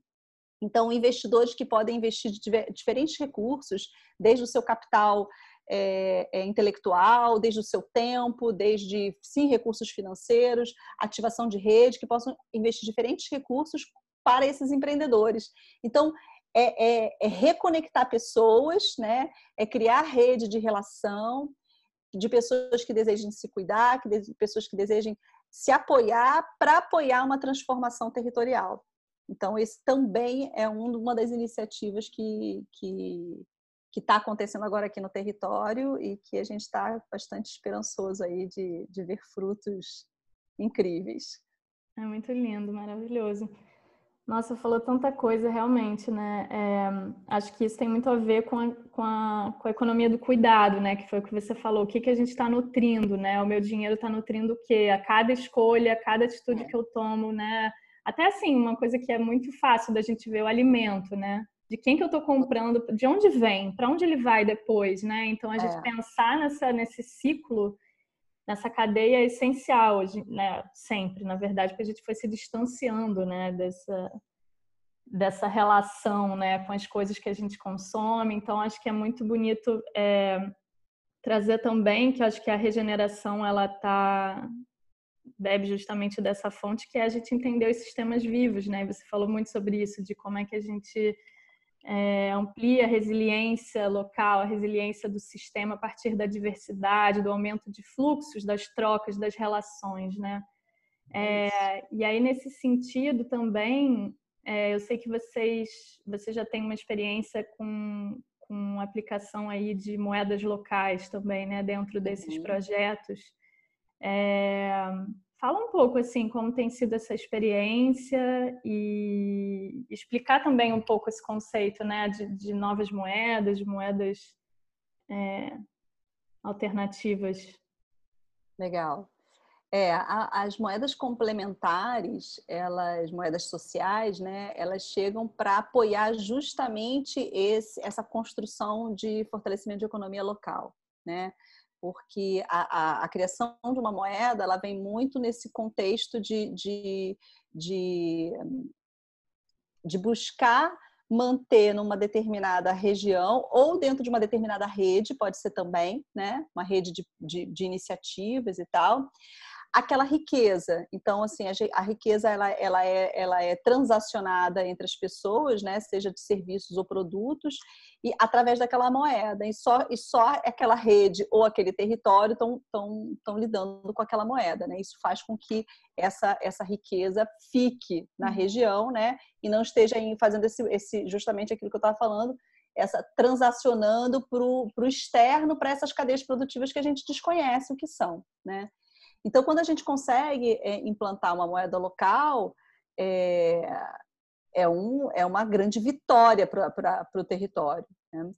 Então, investidores que podem investir de diferentes recursos, desde o seu capital é, é, intelectual, desde o seu tempo, desde, sim, recursos financeiros, ativação de rede, que possam investir diferentes recursos para esses empreendedores. Então, é, é, é reconectar pessoas, né? é criar rede de relação de pessoas que desejem se cuidar, que de, pessoas que desejem se apoiar para apoiar uma transformação territorial. Então, esse também é um, uma das iniciativas que que está acontecendo agora aqui no território e que a gente está bastante esperançoso aí de, de ver frutos incríveis. É muito lindo, maravilhoso. Nossa, falou tanta coisa realmente, né? É, acho que isso tem muito a ver com a, com, a, com a economia do cuidado, né? Que foi o que você falou. O que, que a gente está nutrindo, né? O meu dinheiro está nutrindo o quê? A cada escolha, a cada atitude que eu tomo, né? Até assim, uma coisa que é muito fácil da gente ver, o alimento, né? De quem que eu estou comprando, de onde vem, para onde ele vai depois, né? Então, a gente é. pensar nessa, nesse ciclo nessa cadeia essencial hoje, né? Sempre, na verdade, porque a gente foi se distanciando, né? Dessa dessa relação, né? Com as coisas que a gente consome. Então, acho que é muito bonito é, trazer também que acho que a regeneração ela tá bebe justamente dessa fonte que é a gente entender os sistemas vivos, né? Você falou muito sobre isso, de como é que a gente é, amplia a resiliência local, a resiliência do sistema a partir da diversidade, do aumento de fluxos, das trocas, das relações, né? É, e aí nesse sentido também, é, eu sei que vocês, você já tem uma experiência com, com aplicação aí de moedas locais também, né? Dentro desses uhum. projetos. Fala um pouco assim como tem sido essa experiência e explicar também um pouco esse conceito, né, de, de novas moedas, de moedas é, alternativas. Legal. É, a, as moedas complementares, elas, moedas sociais, né, elas chegam para apoiar justamente esse, essa construção de fortalecimento de economia local, né? Porque a, a, a, criação de uma moeda ela vem muito nesse contexto de, de, de, de buscar manter numa determinada região ou dentro de uma determinada rede, pode ser também, né? uma rede de, de, de iniciativas e tal, aquela riqueza. Então, assim, a, a, riqueza ela, ela, é, ela é transacionada entre as pessoas, né? seja de serviços ou produtos, e através daquela moeda. E só, e só aquela rede ou aquele território estão lidando com aquela moeda. Né? Isso faz com que essa, essa riqueza fique na uhum. região né? e não esteja fazendo esse, esse justamente aquilo que eu estava falando, essa transacionando para o externo, para essas cadeias produtivas que a gente desconhece o que são. Né? Então, quando a gente consegue é, implantar uma moeda local, é, é, um, é uma grande vitória para o território. Né? O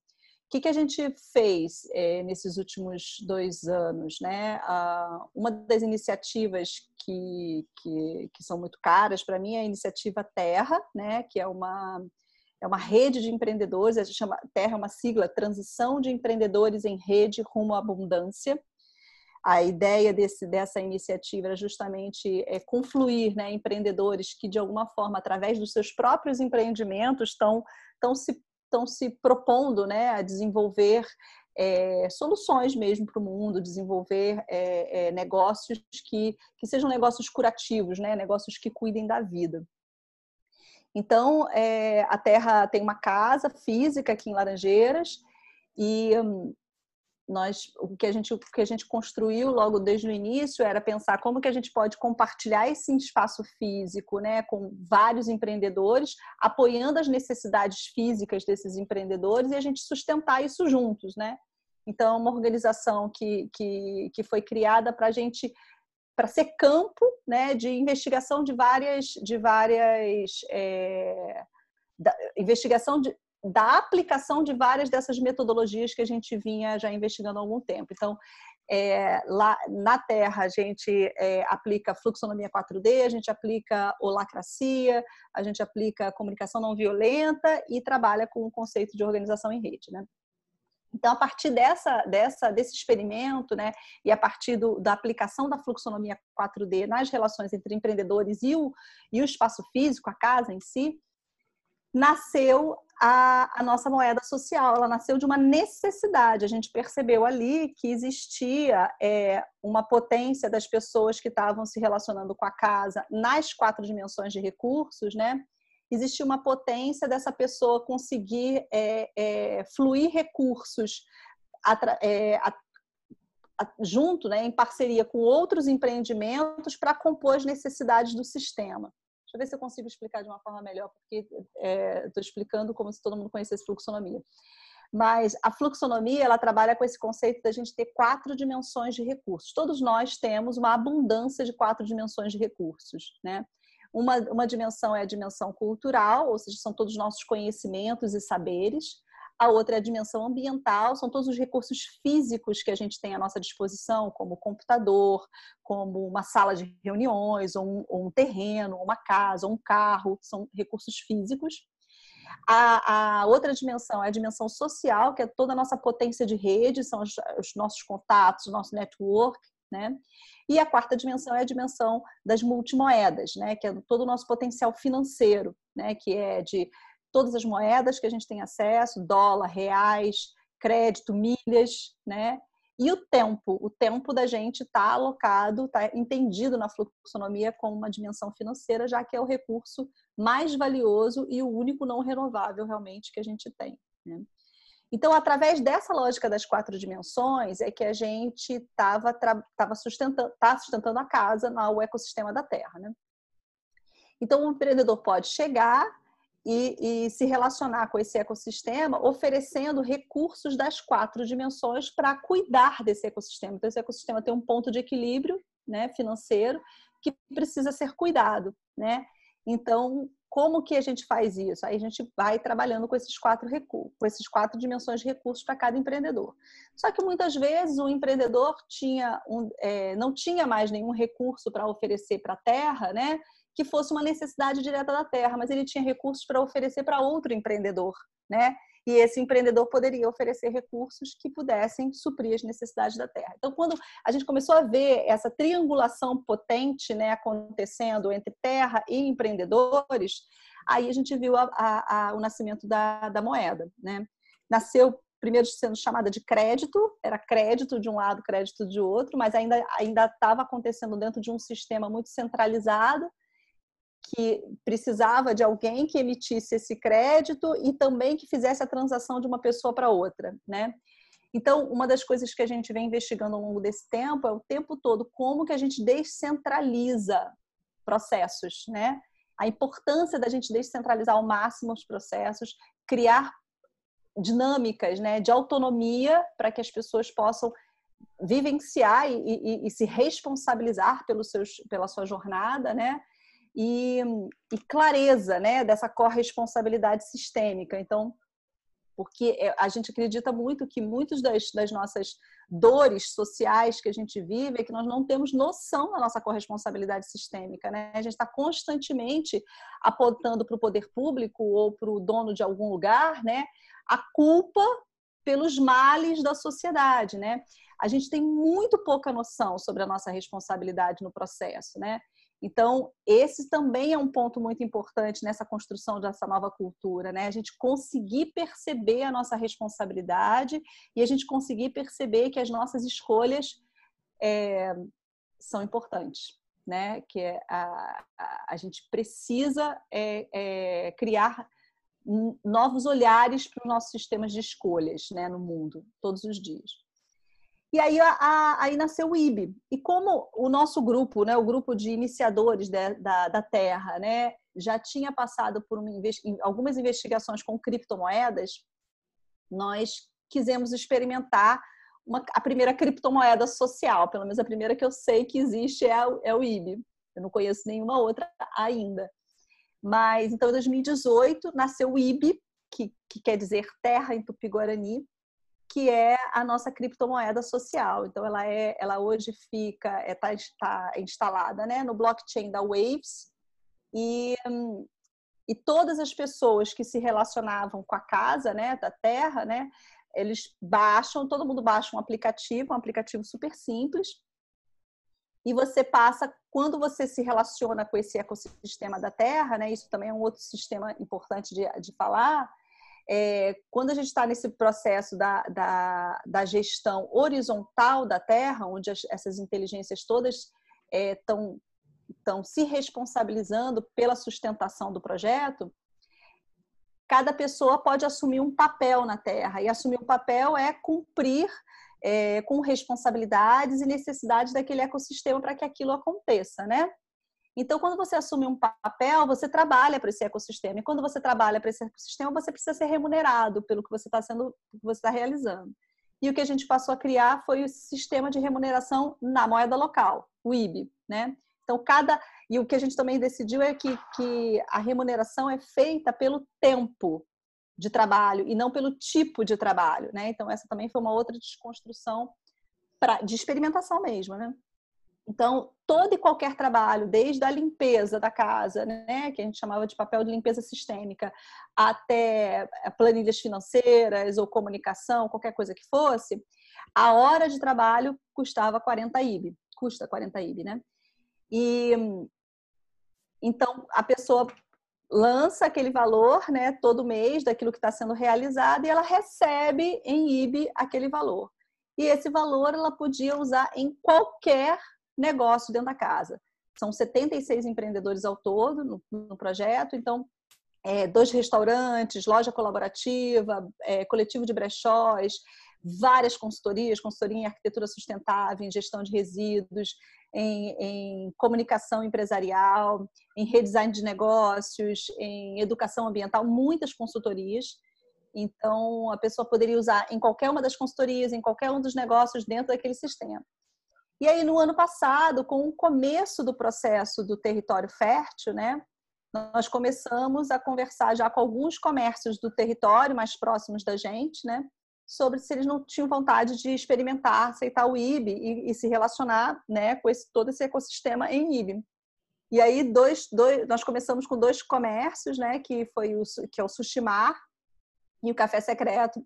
que, que a gente fez é, nesses últimos dois anos? Né? Ah, uma das iniciativas que, que, que são muito caras para mim é a iniciativa Terra, né? que é uma, é uma rede de empreendedores, a gente chama Terra é uma sigla, Transição de Empreendedores em Rede Rumo à Abundância a ideia desse, dessa iniciativa era justamente é, confluir né, empreendedores que, de alguma forma, através dos seus próprios empreendimentos, estão, se, estão se propondo né, a desenvolver é, soluções mesmo para o mundo, desenvolver é, é, negócios que, que sejam negócios curativos, né, negócios que cuidem da vida. Então, é, a Terra tem uma casa física aqui em Laranjeiras e hum, nós o que a gente o que a gente construiu logo desde o início era pensar como que a gente pode compartilhar esse espaço físico, né, com vários empreendedores, apoiando as necessidades físicas desses empreendedores e a gente sustentar isso juntos, né? Então, uma organização que, que, que foi criada para a gente para ser campo né, de investigação de várias de várias é, da, investigação de, da aplicação de várias dessas metodologias que a gente vinha já investigando há algum tempo. Então, é, lá na Terra, a gente é, aplica fluxonomia 4D, a gente aplica holacracia, a gente aplica comunicação não violenta e trabalha com o conceito de organização em rede. Né? Então, a partir dessa, dessa, desse experimento, né, e a partir do, da aplicação da fluxonomia 4D nas relações entre empreendedores e o, e o espaço físico, a casa em si, nasceu a, a, nossa moeda social. Ela nasceu de uma necessidade. A gente percebeu ali que existia é, uma potência das pessoas que estavam se relacionando com a casa nas quatro dimensões de recursos, né? Existia uma potência dessa pessoa conseguir é, é, fluir recursos é, junto, né, em parceria com outros empreendimentos para compor as necessidades do sistema. Deixa eu ver se eu consigo explicar de uma forma melhor, porque estou é, explicando como se todo mundo conhecesse fluxonomia. Mas a fluxonomia, ela trabalha com esse conceito da gente ter quatro dimensões de recursos. Todos nós temos uma abundância de quatro dimensões de recursos, né? Uma, uma dimensão é a dimensão cultural, ou seja, são todos os nossos conhecimentos e saberes a outra é a dimensão ambiental, são todos os recursos físicos que a gente tem à nossa disposição, como computador, como uma sala de reuniões, ou um, ou um terreno, uma casa, um carro, são recursos físicos. A, a, outra dimensão é a dimensão social, que é toda a nossa potência de rede, são os, os nossos contatos, o nosso network, né? E a quarta dimensão é a dimensão das multimoedas, né? Que é todo o nosso potencial financeiro, né? Que é de todas as moedas que a gente tem acesso, dólar, reais, crédito, milhas, né? E o tempo, o tempo da gente está alocado, está entendido na fluxonomia como uma dimensão financeira, já que é o recurso mais valioso e o único não renovável realmente que a gente tem. Né? Então, através dessa lógica das quatro dimensões, é que a gente estava tava sustentando, tá sustentando a casa no ecossistema da Terra. Né? Então, o empreendedor pode chegar e, e, se relacionar com esse ecossistema, oferecendo recursos das quatro dimensões para cuidar desse ecossistema. Então, esse ecossistema tem um ponto de equilíbrio né, financeiro que precisa ser cuidado. Né? Então, como que a gente faz isso? Aí a gente vai trabalhando com esses quatro recursos, com esses quatro dimensões de recursos para cada empreendedor. Só que muitas vezes o empreendedor tinha um, é, não tinha mais nenhum recurso para oferecer para a terra, né? Que fosse uma necessidade direta da terra, mas ele tinha recursos para oferecer para outro empreendedor, né? E esse empreendedor poderia oferecer recursos que pudessem suprir as necessidades da terra. Então, quando a gente começou a ver essa triangulação potente né, acontecendo entre terra e empreendedores, aí a gente viu a, a, a, o nascimento da, da moeda. Né? Nasceu primeiro sendo chamada de crédito, era crédito de um lado, crédito de outro, mas ainda ainda estava acontecendo dentro de um sistema muito centralizado que precisava de alguém que emitisse esse crédito e também que fizesse a transação de uma pessoa para outra, né? Então, uma das coisas que a gente vem investigando ao longo desse tempo é o tempo todo como que a gente descentraliza processos, né? A importância da gente descentralizar ao máximo os processos, criar dinâmicas, né, de autonomia para que as pessoas possam vivenciar e, e, e, se responsabilizar pelo seus, pela sua jornada, né? E, e clareza, né, dessa corresponsabilidade sistêmica. Então, porque é, a gente acredita muito que muitas das, das, nossas dores sociais que a gente vive é que nós não temos noção da nossa corresponsabilidade sistêmica. Né? A gente está constantemente apontando para o poder público ou para o dono de algum lugar né, a culpa pelos males da sociedade. Né? A gente tem muito pouca noção sobre a nossa responsabilidade no processo. Né? Então, esse também é um ponto muito importante nessa construção dessa nova cultura, né? A gente conseguir perceber a nossa responsabilidade e a gente conseguir perceber que as nossas escolhas é, são importantes, né? Que é a, a, a gente precisa é, é, criar novos olhares para os nossos sistemas de escolhas, né? No mundo, todos os dias. E aí, a, a, aí nasceu o IB. E como o nosso grupo, né, o grupo de iniciadores de, da, da Terra, né, já tinha passado por uma, algumas investigações com criptomoedas, nós quisemos experimentar uma, a primeira criptomoeda social, pelo menos a primeira que eu sei que existe é, é o IB. Eu não conheço nenhuma outra ainda. Mas, então, em 2018, nasceu o IB, que, que quer dizer Terra em Tupi-Guarani, que é a nossa criptomoeda social. Então, ela é, ela hoje fica, está é, tá instalada, né, no blockchain da Waves e e todas as pessoas que se relacionavam com a casa, né, da terra, né, eles baixam, todo mundo baixa um aplicativo, um aplicativo super simples. E você passa, quando você se relaciona com esse ecossistema da Terra, né, isso também é um outro sistema importante de, de falar, é, quando a gente está nesse processo da, da, da, gestão horizontal da Terra, onde as, essas inteligências todas estão é, estão se responsabilizando pela sustentação do projeto, cada pessoa pode assumir um papel na Terra. E assumir um papel é cumprir é, com responsabilidades e necessidades daquele ecossistema para que aquilo aconteça, né? Então, quando você assume um papel, você trabalha para esse ecossistema. E quando você trabalha para esse ecossistema, você precisa ser remunerado pelo que você está sendo, você está realizando. E o que a gente passou a criar foi o sistema de remuneração na moeda local, o IB, né? Então, cada e o que a gente também decidiu é que, que a remuneração é feita pelo tempo de trabalho e não pelo tipo de trabalho, né? Então, essa também foi uma outra desconstrução pra, de experimentação mesmo, né? Então, todo e qualquer trabalho, desde a limpeza da casa, né, que a gente chamava de papel de limpeza sistêmica, até eh, planilhas financeiras ou comunicação, qualquer coisa que fosse, a hora de trabalho custava 40 IB, custa 40 IB, né? E então a pessoa lança aquele valor, né, todo mês daquilo que está sendo realizado e ela recebe em IB aquele valor. E esse valor ela podia usar em qualquer negócio dentro da casa. São 76 empreendedores ao todo no, no projeto, então é, dois restaurantes, loja colaborativa, é, coletivo de brechós, várias consultorias, consultoria em arquitetura sustentável, em gestão de resíduos, em, em, comunicação empresarial, em redesign de negócios, em educação ambiental, muitas consultorias. Então, a pessoa poderia usar em qualquer uma das consultorias, em qualquer um dos negócios dentro daquele sistema. E aí, no ano passado, com o começo do processo do território fértil, né, nós começamos a conversar já com alguns comércios do território mais próximos da gente, né, sobre se eles não tinham vontade de experimentar, aceitar o IB e, e se relacionar, né, com esse, todo esse ecossistema em IB. E aí dois, dois, nós começamos com dois comércios, né, que foi o que é o Sushimar e o Café Secreto,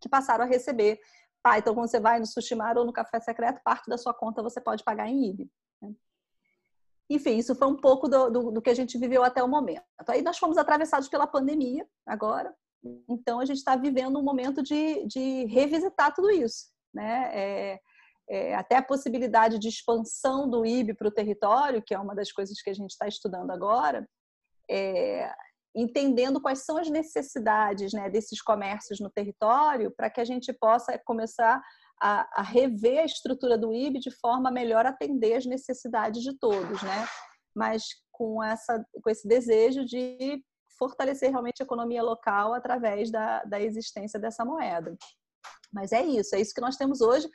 que passaram a receber ah, então quando você vai no Sushimar ou no Café Secreto, parte da sua conta você pode pagar em IB. Né? Enfim, isso foi um pouco do, do, do, que a gente viveu até o momento. Aí nós fomos atravessados pela pandemia agora, Então, a gente está vivendo um momento de, de revisitar tudo isso. Né? É, é, até a possibilidade de expansão do IB para o território, que é uma das coisas que a gente está estudando agora, é, entendendo quais são as necessidades né, desses comércios no território para que a gente possa começar a, a, rever a estrutura do IB de forma a melhor atender as necessidades de todos, né? Mas com, essa, com esse desejo de fortalecer realmente a economia local através da, da existência dessa moeda. Mas é isso, é isso que nós temos hoje.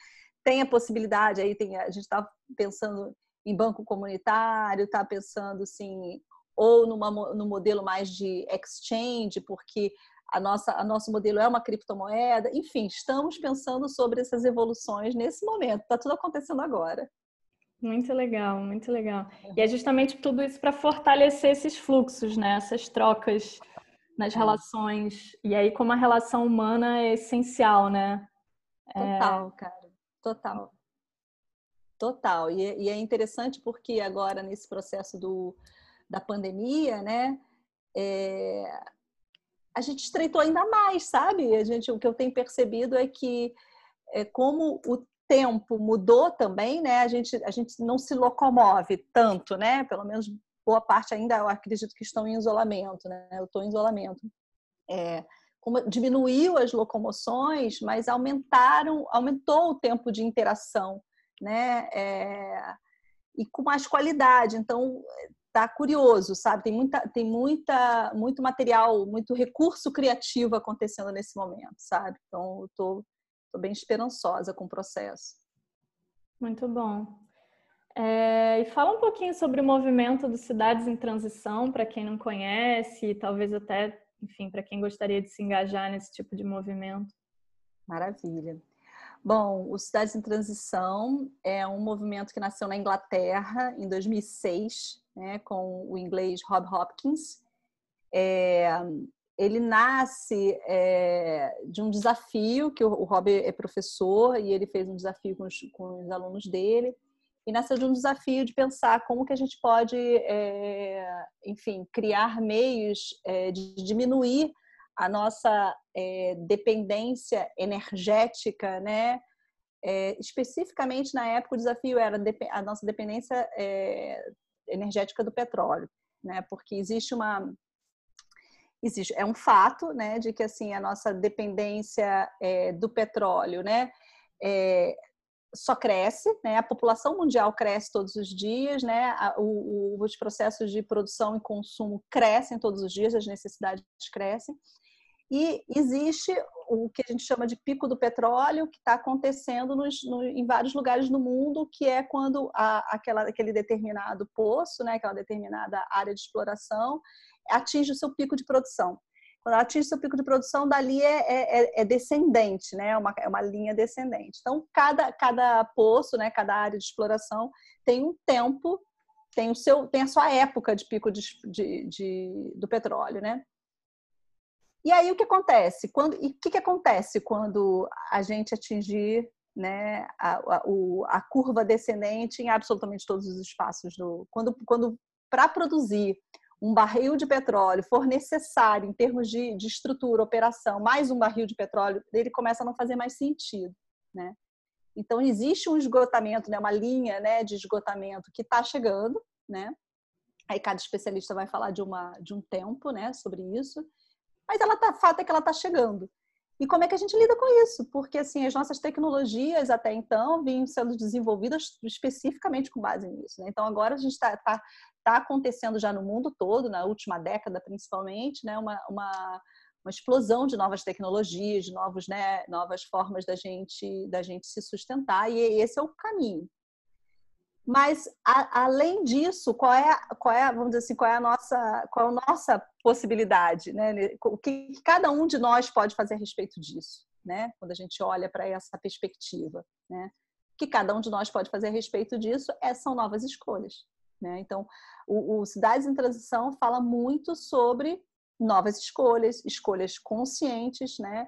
Tem a possibilidade, aí tem, a gente está pensando em banco comunitário, está pensando assim, ou numa, no modelo mais de exchange, porque a nossa, a nosso modelo é uma criptomoeda. Enfim, estamos pensando sobre essas evoluções nesse momento. Está tudo acontecendo agora. Muito legal, muito legal. E é justamente tudo isso para fortalecer esses fluxos, né? Essas trocas nas é. relações. E aí, como a relação humana é essencial, né? É Total, é... cara. Total. Total. E, e, é interessante porque agora, nesse processo do, da pandemia, né? É, a gente estreitou ainda mais, sabe? A gente, o que eu tenho percebido é que é, como o tempo mudou também, né? A gente, a gente não se locomove tanto, né? Pelo menos boa parte ainda, eu acredito que estão em isolamento, né? Eu estou em isolamento. É, como diminuiu as locomoções, mas aumentaram, aumentou o tempo de interação, né? É, e com mais qualidade. Então, tá curioso, sabe? Tem muita, tem muita, muito material, muito recurso criativo acontecendo nesse momento, sabe? Então, eu tô, tô bem esperançosa com o processo. Muito bom. É, e fala um pouquinho sobre o movimento dos Cidades em Transição, para quem não conhece, e talvez até, enfim, para quem gostaria de se engajar nesse tipo de movimento. Maravilha. Bom, o Cidades em Transição é um movimento que nasceu na Inglaterra em 2006, né, com o inglês Rob Hopkins. É, ele nasce é, de um desafio, que o, o Rob é professor e ele fez um desafio com os, com os, alunos dele, e nasceu de um desafio de pensar como que a gente pode, é, enfim, criar meios é, de diminuir a nossa é, dependência energética, né? É, especificamente na época o desafio era a nossa dependência é, energética do petróleo, né? Porque existe uma existe é um fato, né, de que assim a nossa dependência é, do petróleo, né, é, só cresce, né? A população mundial cresce todos os dias, né? O, o, os processos de produção e consumo crescem todos os dias, as necessidades crescem. E existe o que a gente chama de pico do petróleo, que está acontecendo nos, no, em vários lugares do mundo, que é quando a, aquela, aquele determinado poço, né, aquela determinada área de exploração, atinge o seu pico de produção. Quando ela atinge o seu pico de produção, dali é, é, é, é descendente, né? é, uma, é uma linha descendente. Então, cada, cada poço, né, cada área de exploração tem um tempo, tem, o seu, tem a sua época de pico de, de, de do petróleo. Né? E aí o que acontece? Quando, e o que, que acontece quando a gente atingir né, a, a, a, curva descendente em absolutamente todos os espaços do. Quando, quando para produzir um barril de petróleo for necessário em termos de, de estrutura, operação, mais um barril de petróleo, ele começa a não fazer mais sentido, né? Então existe um esgotamento, né, uma linha, né, de esgotamento que está chegando, né? Aí cada especialista vai falar de uma de um tempo, né, sobre isso mas ela tá, fato é que ela está chegando. E como é que a gente lida com isso? Porque assim, as nossas tecnologias até então vinham sendo desenvolvidas especificamente com base nisso. Né? Então agora a gente está tá, tá acontecendo já no mundo todo, na última década principalmente, né? uma, uma, uma explosão de novas tecnologias, de novos, né? novas formas da gente, da gente se sustentar, e esse é o caminho. Mas a, além disso, qual é, qual é, vamos dizer assim, qual é a nossa, qual é a nossa possibilidade, né? O que cada um de nós pode fazer a respeito disso, né? Quando a gente olha para essa perspectiva, né? O que cada um de nós pode fazer a respeito disso é, são novas escolhas, né? Então, o, o Cidades em Transição fala muito sobre novas escolhas, escolhas conscientes, né?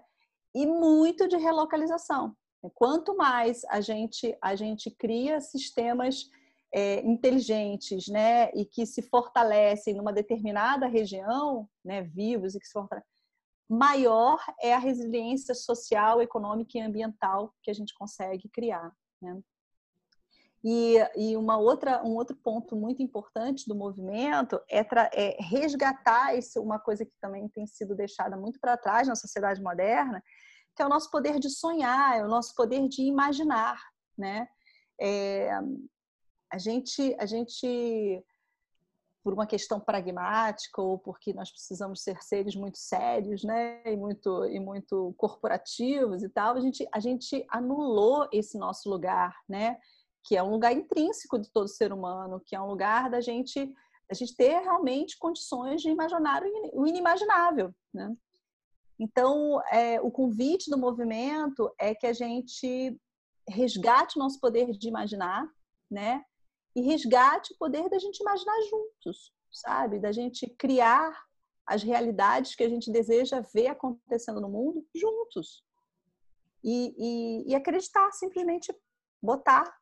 E muito de relocalização, Quanto mais a gente, a gente cria sistemas é, inteligentes, né, e que se fortalecem numa determinada região, né, vivos e que se fortalecem, maior é a resiliência social, econômica e ambiental que a gente consegue criar. Né? E, e uma outra, um outro ponto muito importante do movimento é, é resgatar isso, uma coisa que também tem sido deixada muito para trás na sociedade moderna, que é o nosso poder de sonhar, é o nosso poder de imaginar, né? É, a gente, a gente por uma questão pragmática ou porque nós precisamos ser seres muito sérios, né, e muito e muito corporativos e tal, a gente a gente anulou esse nosso lugar, né, que é um lugar intrínseco de todo ser humano, que é um lugar da gente a gente ter realmente condições de imaginar o inimaginável, né? Então, é, o convite do movimento é que a gente resgate o nosso poder de imaginar, né? e resgate o poder da gente imaginar juntos, sabe? Da gente criar as realidades que a gente deseja ver acontecendo no mundo juntos. E, e, e acreditar, simplesmente botar,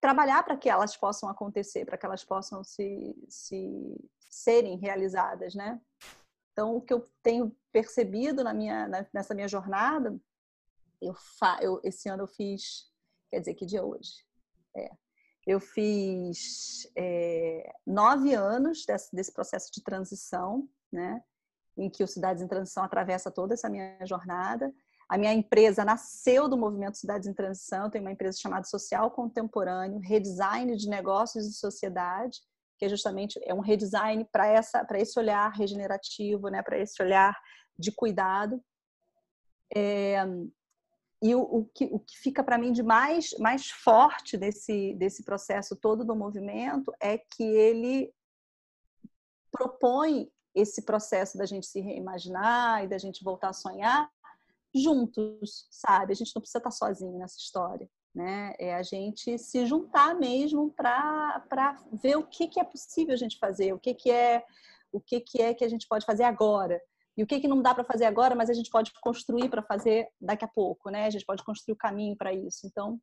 trabalhar para que elas possam acontecer, para que elas possam se, se serem realizadas, né? Então, o que eu tenho percebido na minha, nessa minha jornada, eu, fa, eu esse ano eu fiz, quer dizer, que dia é hoje? É, eu fiz é, nove anos desse, desse, processo de transição, né? Em que o Cidades em Transição atravessa toda essa minha jornada. A minha empresa nasceu do movimento Cidades em Transição. Tem uma empresa chamada Social Contemporâneo, Redesign de Negócios e Sociedade, que é justamente é um redesign para essa para esse olhar regenerativo, né? Para esse olhar de cuidado. É, e o, o, que, o que fica para mim de mais, mais forte desse, desse processo todo do movimento é que ele propõe esse processo da gente se reimaginar e da gente voltar a sonhar juntos, sabe? A gente não precisa estar sozinho nessa história, né? É a gente se juntar mesmo para ver o que, que é possível a gente fazer, o que, que é o que, que é que a gente pode fazer agora, e o que, que não dá para fazer agora, mas a gente pode construir para fazer daqui a pouco, né? A gente pode construir o caminho para isso. Então,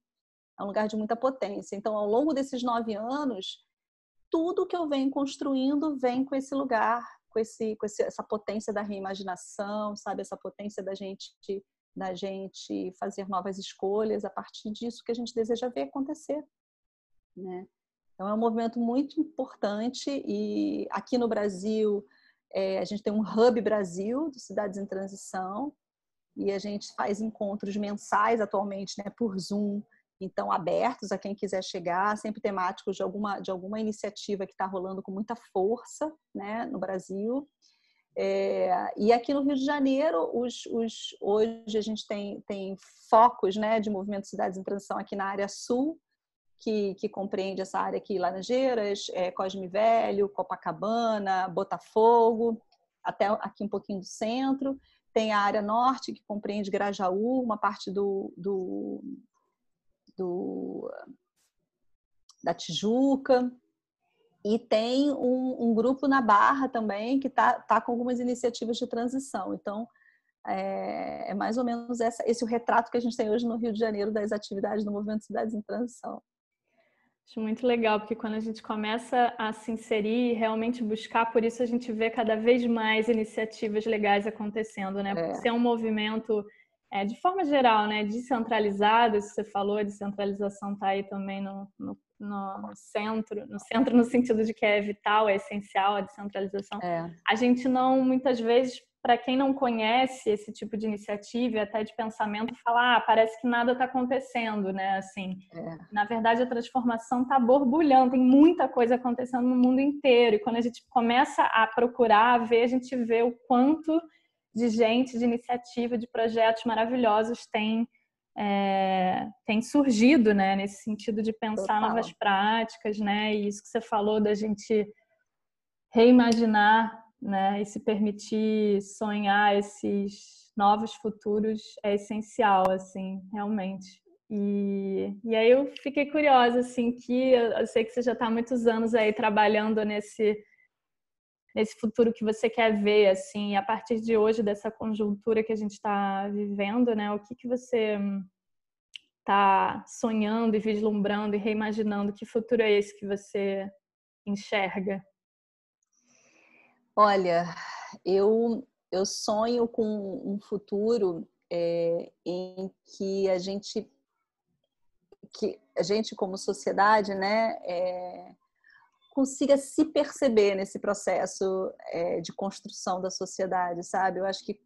é um lugar de muita potência. Então, ao longo desses nove anos, tudo que eu venho construindo vem com esse lugar, com, esse, com esse, essa potência da reimaginação, sabe? Essa potência da gente, da gente fazer novas escolhas a partir disso que a gente deseja ver acontecer, né? Então, é um movimento muito importante e aqui no Brasil é, a gente tem um Hub Brasil, de Cidades em Transição, e a gente faz encontros mensais atualmente, né, por Zoom, então abertos a quem quiser chegar, sempre temáticos de alguma, de alguma iniciativa que está rolando com muita força né, no Brasil. É, e aqui no Rio de Janeiro, os, os, hoje a gente tem, tem focos né, de movimento Cidades em Transição aqui na área sul, que, que compreende essa área aqui, Laranjeiras, é, Cosme Velho, Copacabana, Botafogo, até aqui um pouquinho do centro. Tem a área norte, que compreende Grajaú, uma parte do, do, do da Tijuca. E tem um, um, grupo na Barra também que está tá com algumas iniciativas de transição. Então, é, é mais ou menos essa, esse o retrato que a gente tem hoje no Rio de Janeiro das atividades do Movimento Cidades em Transição. Acho muito legal, porque quando a gente começa a se inserir e realmente buscar, por isso a gente vê cada vez mais iniciativas legais acontecendo, né? Por é. ser um movimento, é, de forma geral, né, descentralizado, isso você falou, a descentralização está aí também no, no, no, centro, no centro no sentido de que é vital, é essencial a descentralização. É. A gente não, muitas vezes, para quem não conhece esse tipo de iniciativa, até de pensamento, falar, ah, parece que nada está acontecendo, né? Assim, é. na verdade, a transformação está borbulhando, tem muita coisa acontecendo no mundo inteiro. E quando a gente começa a procurar, a ver, a gente vê o quanto de gente, de iniciativa, de projetos maravilhosos tem é, tem surgido, né? Nesse sentido de pensar novas práticas, né? E isso que você falou da gente reimaginar né? E se permitir sonhar esses novos futuros é essencial, assim, realmente. E, e aí eu fiquei curiosa, assim, que eu, eu sei que você já está há muitos anos aí trabalhando nesse nesse futuro que você quer ver, assim, a partir de hoje dessa conjuntura que a gente está vivendo, né? O que que você está sonhando e vislumbrando e reimaginando? Que futuro é esse que você enxerga? Olha, eu eu sonho com um futuro é, em que a gente que a gente como sociedade né é, consiga se perceber nesse processo é, de construção da sociedade sabe? Eu acho que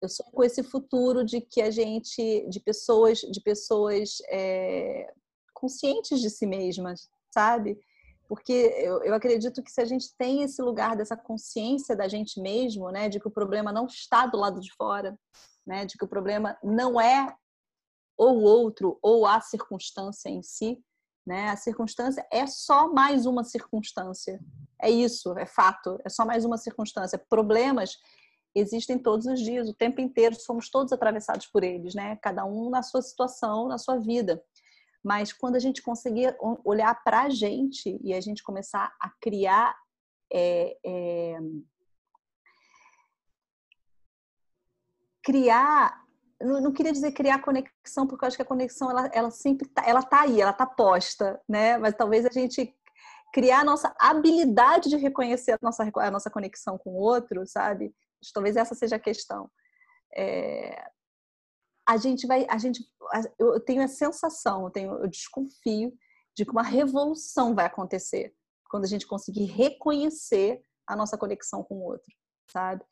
eu sou com esse futuro de que a gente de pessoas de pessoas é, conscientes de si mesmas sabe? Porque eu, eu, acredito que se a gente tem esse lugar dessa consciência da gente mesmo, né, de que o problema não está do lado de fora, né, de que o problema não é ou outro ou a circunstância em si, né, a circunstância é só mais uma circunstância, é isso, é fato, é só mais uma circunstância. Problemas existem todos os dias, o tempo inteiro, somos todos atravessados por eles, né, cada um na sua situação, na sua vida. Mas quando a gente conseguir olhar para a gente e a gente começar a criar é, é, criar não, queria dizer criar conexão porque eu acho que a conexão ela, ela sempre tá, ela tá aí ela tá posta né? Mas talvez a gente criar a nossa habilidade de reconhecer a nossa a nossa conexão com o outro sabe? Talvez essa seja a questão. É, a gente vai, a gente, eu tenho a sensação, eu, tenho, eu desconfio de que uma revolução vai acontecer quando a gente conseguir reconhecer a nossa conexão com o outro, sabe?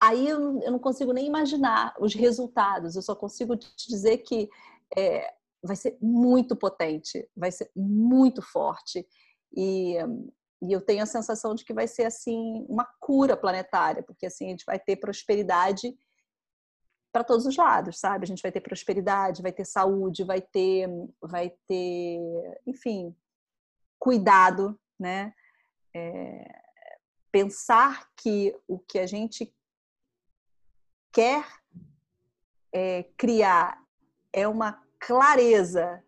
Aí eu, não consigo nem imaginar os resultados, eu só consigo te dizer que é, vai ser muito potente, vai ser muito forte e, e eu tenho a sensação de que vai ser assim uma cura planetária, porque assim a gente vai ter prosperidade para todos os lados, sabe? A gente vai ter prosperidade, vai ter saúde, vai ter, vai ter, enfim, cuidado, né? É, pensar que o que a gente quer é, criar é uma clareza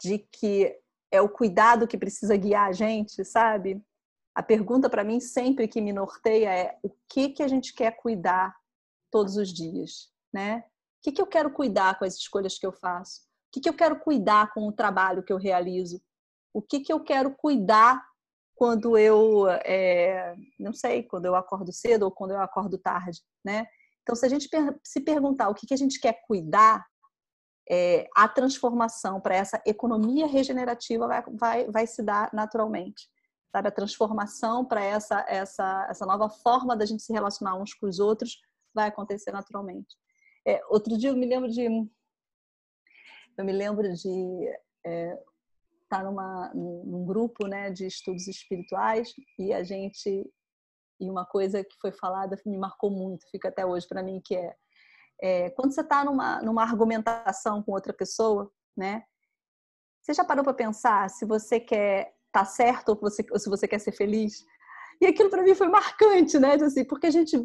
de que é o cuidado que precisa guiar a gente, sabe? A pergunta para mim sempre que me norteia é o que que a gente quer cuidar todos os dias, né? O que, que eu quero cuidar com as escolhas que eu faço? O que, que eu quero cuidar com o trabalho que eu realizo? O que, que eu quero cuidar quando eu, é, não sei, quando eu acordo cedo ou quando eu acordo tarde, né? Então, se a gente se perguntar o que, que a gente quer cuidar, é, a transformação para essa economia regenerativa vai, vai, vai se dar naturalmente. Sabe? A transformação para essa, essa, essa nova forma da gente se relacionar uns com os outros vai acontecer naturalmente. É, outro dia eu me lembro de eu me lembro de é, estar tá numa, num grupo né, de estudos espirituais e a gente e uma coisa que foi falada me marcou muito, fica até hoje para mim que é, é quando você está numa, numa argumentação com outra pessoa, né? Você já parou para pensar se você quer estar tá certo ou, você, ou se você quer ser feliz? E aquilo para mim foi marcante, né? Assim, porque a gente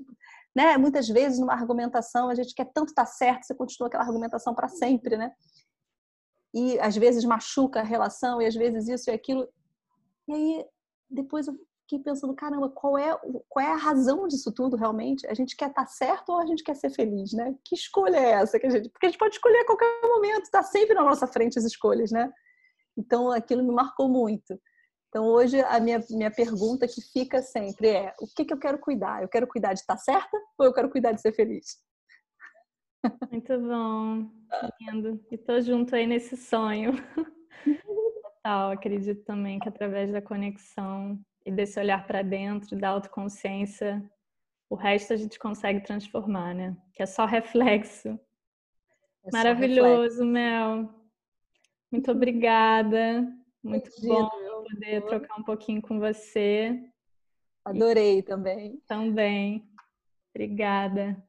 né? Muitas vezes numa argumentação a gente quer tanto estar certo, você continua aquela argumentação para sempre, né? E às vezes machuca a relação e às vezes isso e aquilo. E aí depois eu fiquei pensando, caramba, qual é qual é a razão disso tudo realmente? A gente quer estar certo ou a gente quer ser feliz, né? Que escolha é essa que a gente? Porque a gente pode escolher a qualquer momento, está sempre na nossa frente as escolhas, né? Então aquilo me marcou muito. Então, hoje, a minha, minha pergunta que fica sempre é: o que, que eu quero cuidar? Eu quero cuidar de estar certa ou eu quero cuidar de ser feliz? Muito bom, lindo. E tô junto aí nesse sonho. [laughs] Total, acredito também que através da conexão e desse olhar para dentro, da autoconsciência, o resto a gente consegue transformar, né? Que é só reflexo. É Maravilhoso, reflexo. Mel. Muito obrigada. Muito Imagina. bom poder trocar um pouquinho com você. Adorei e... também. Também. Obrigada.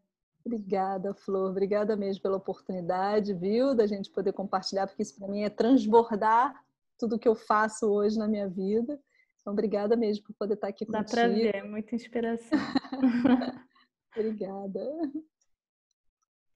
Obrigada, Flor. Obrigada mesmo pela oportunidade, viu, da gente poder compartilhar, porque isso para mim é transbordar tudo que eu faço hoje na minha vida. Então, obrigada mesmo por poder estar aqui Dá contigo. Dá para ver, muita inspiração. [laughs] obrigada.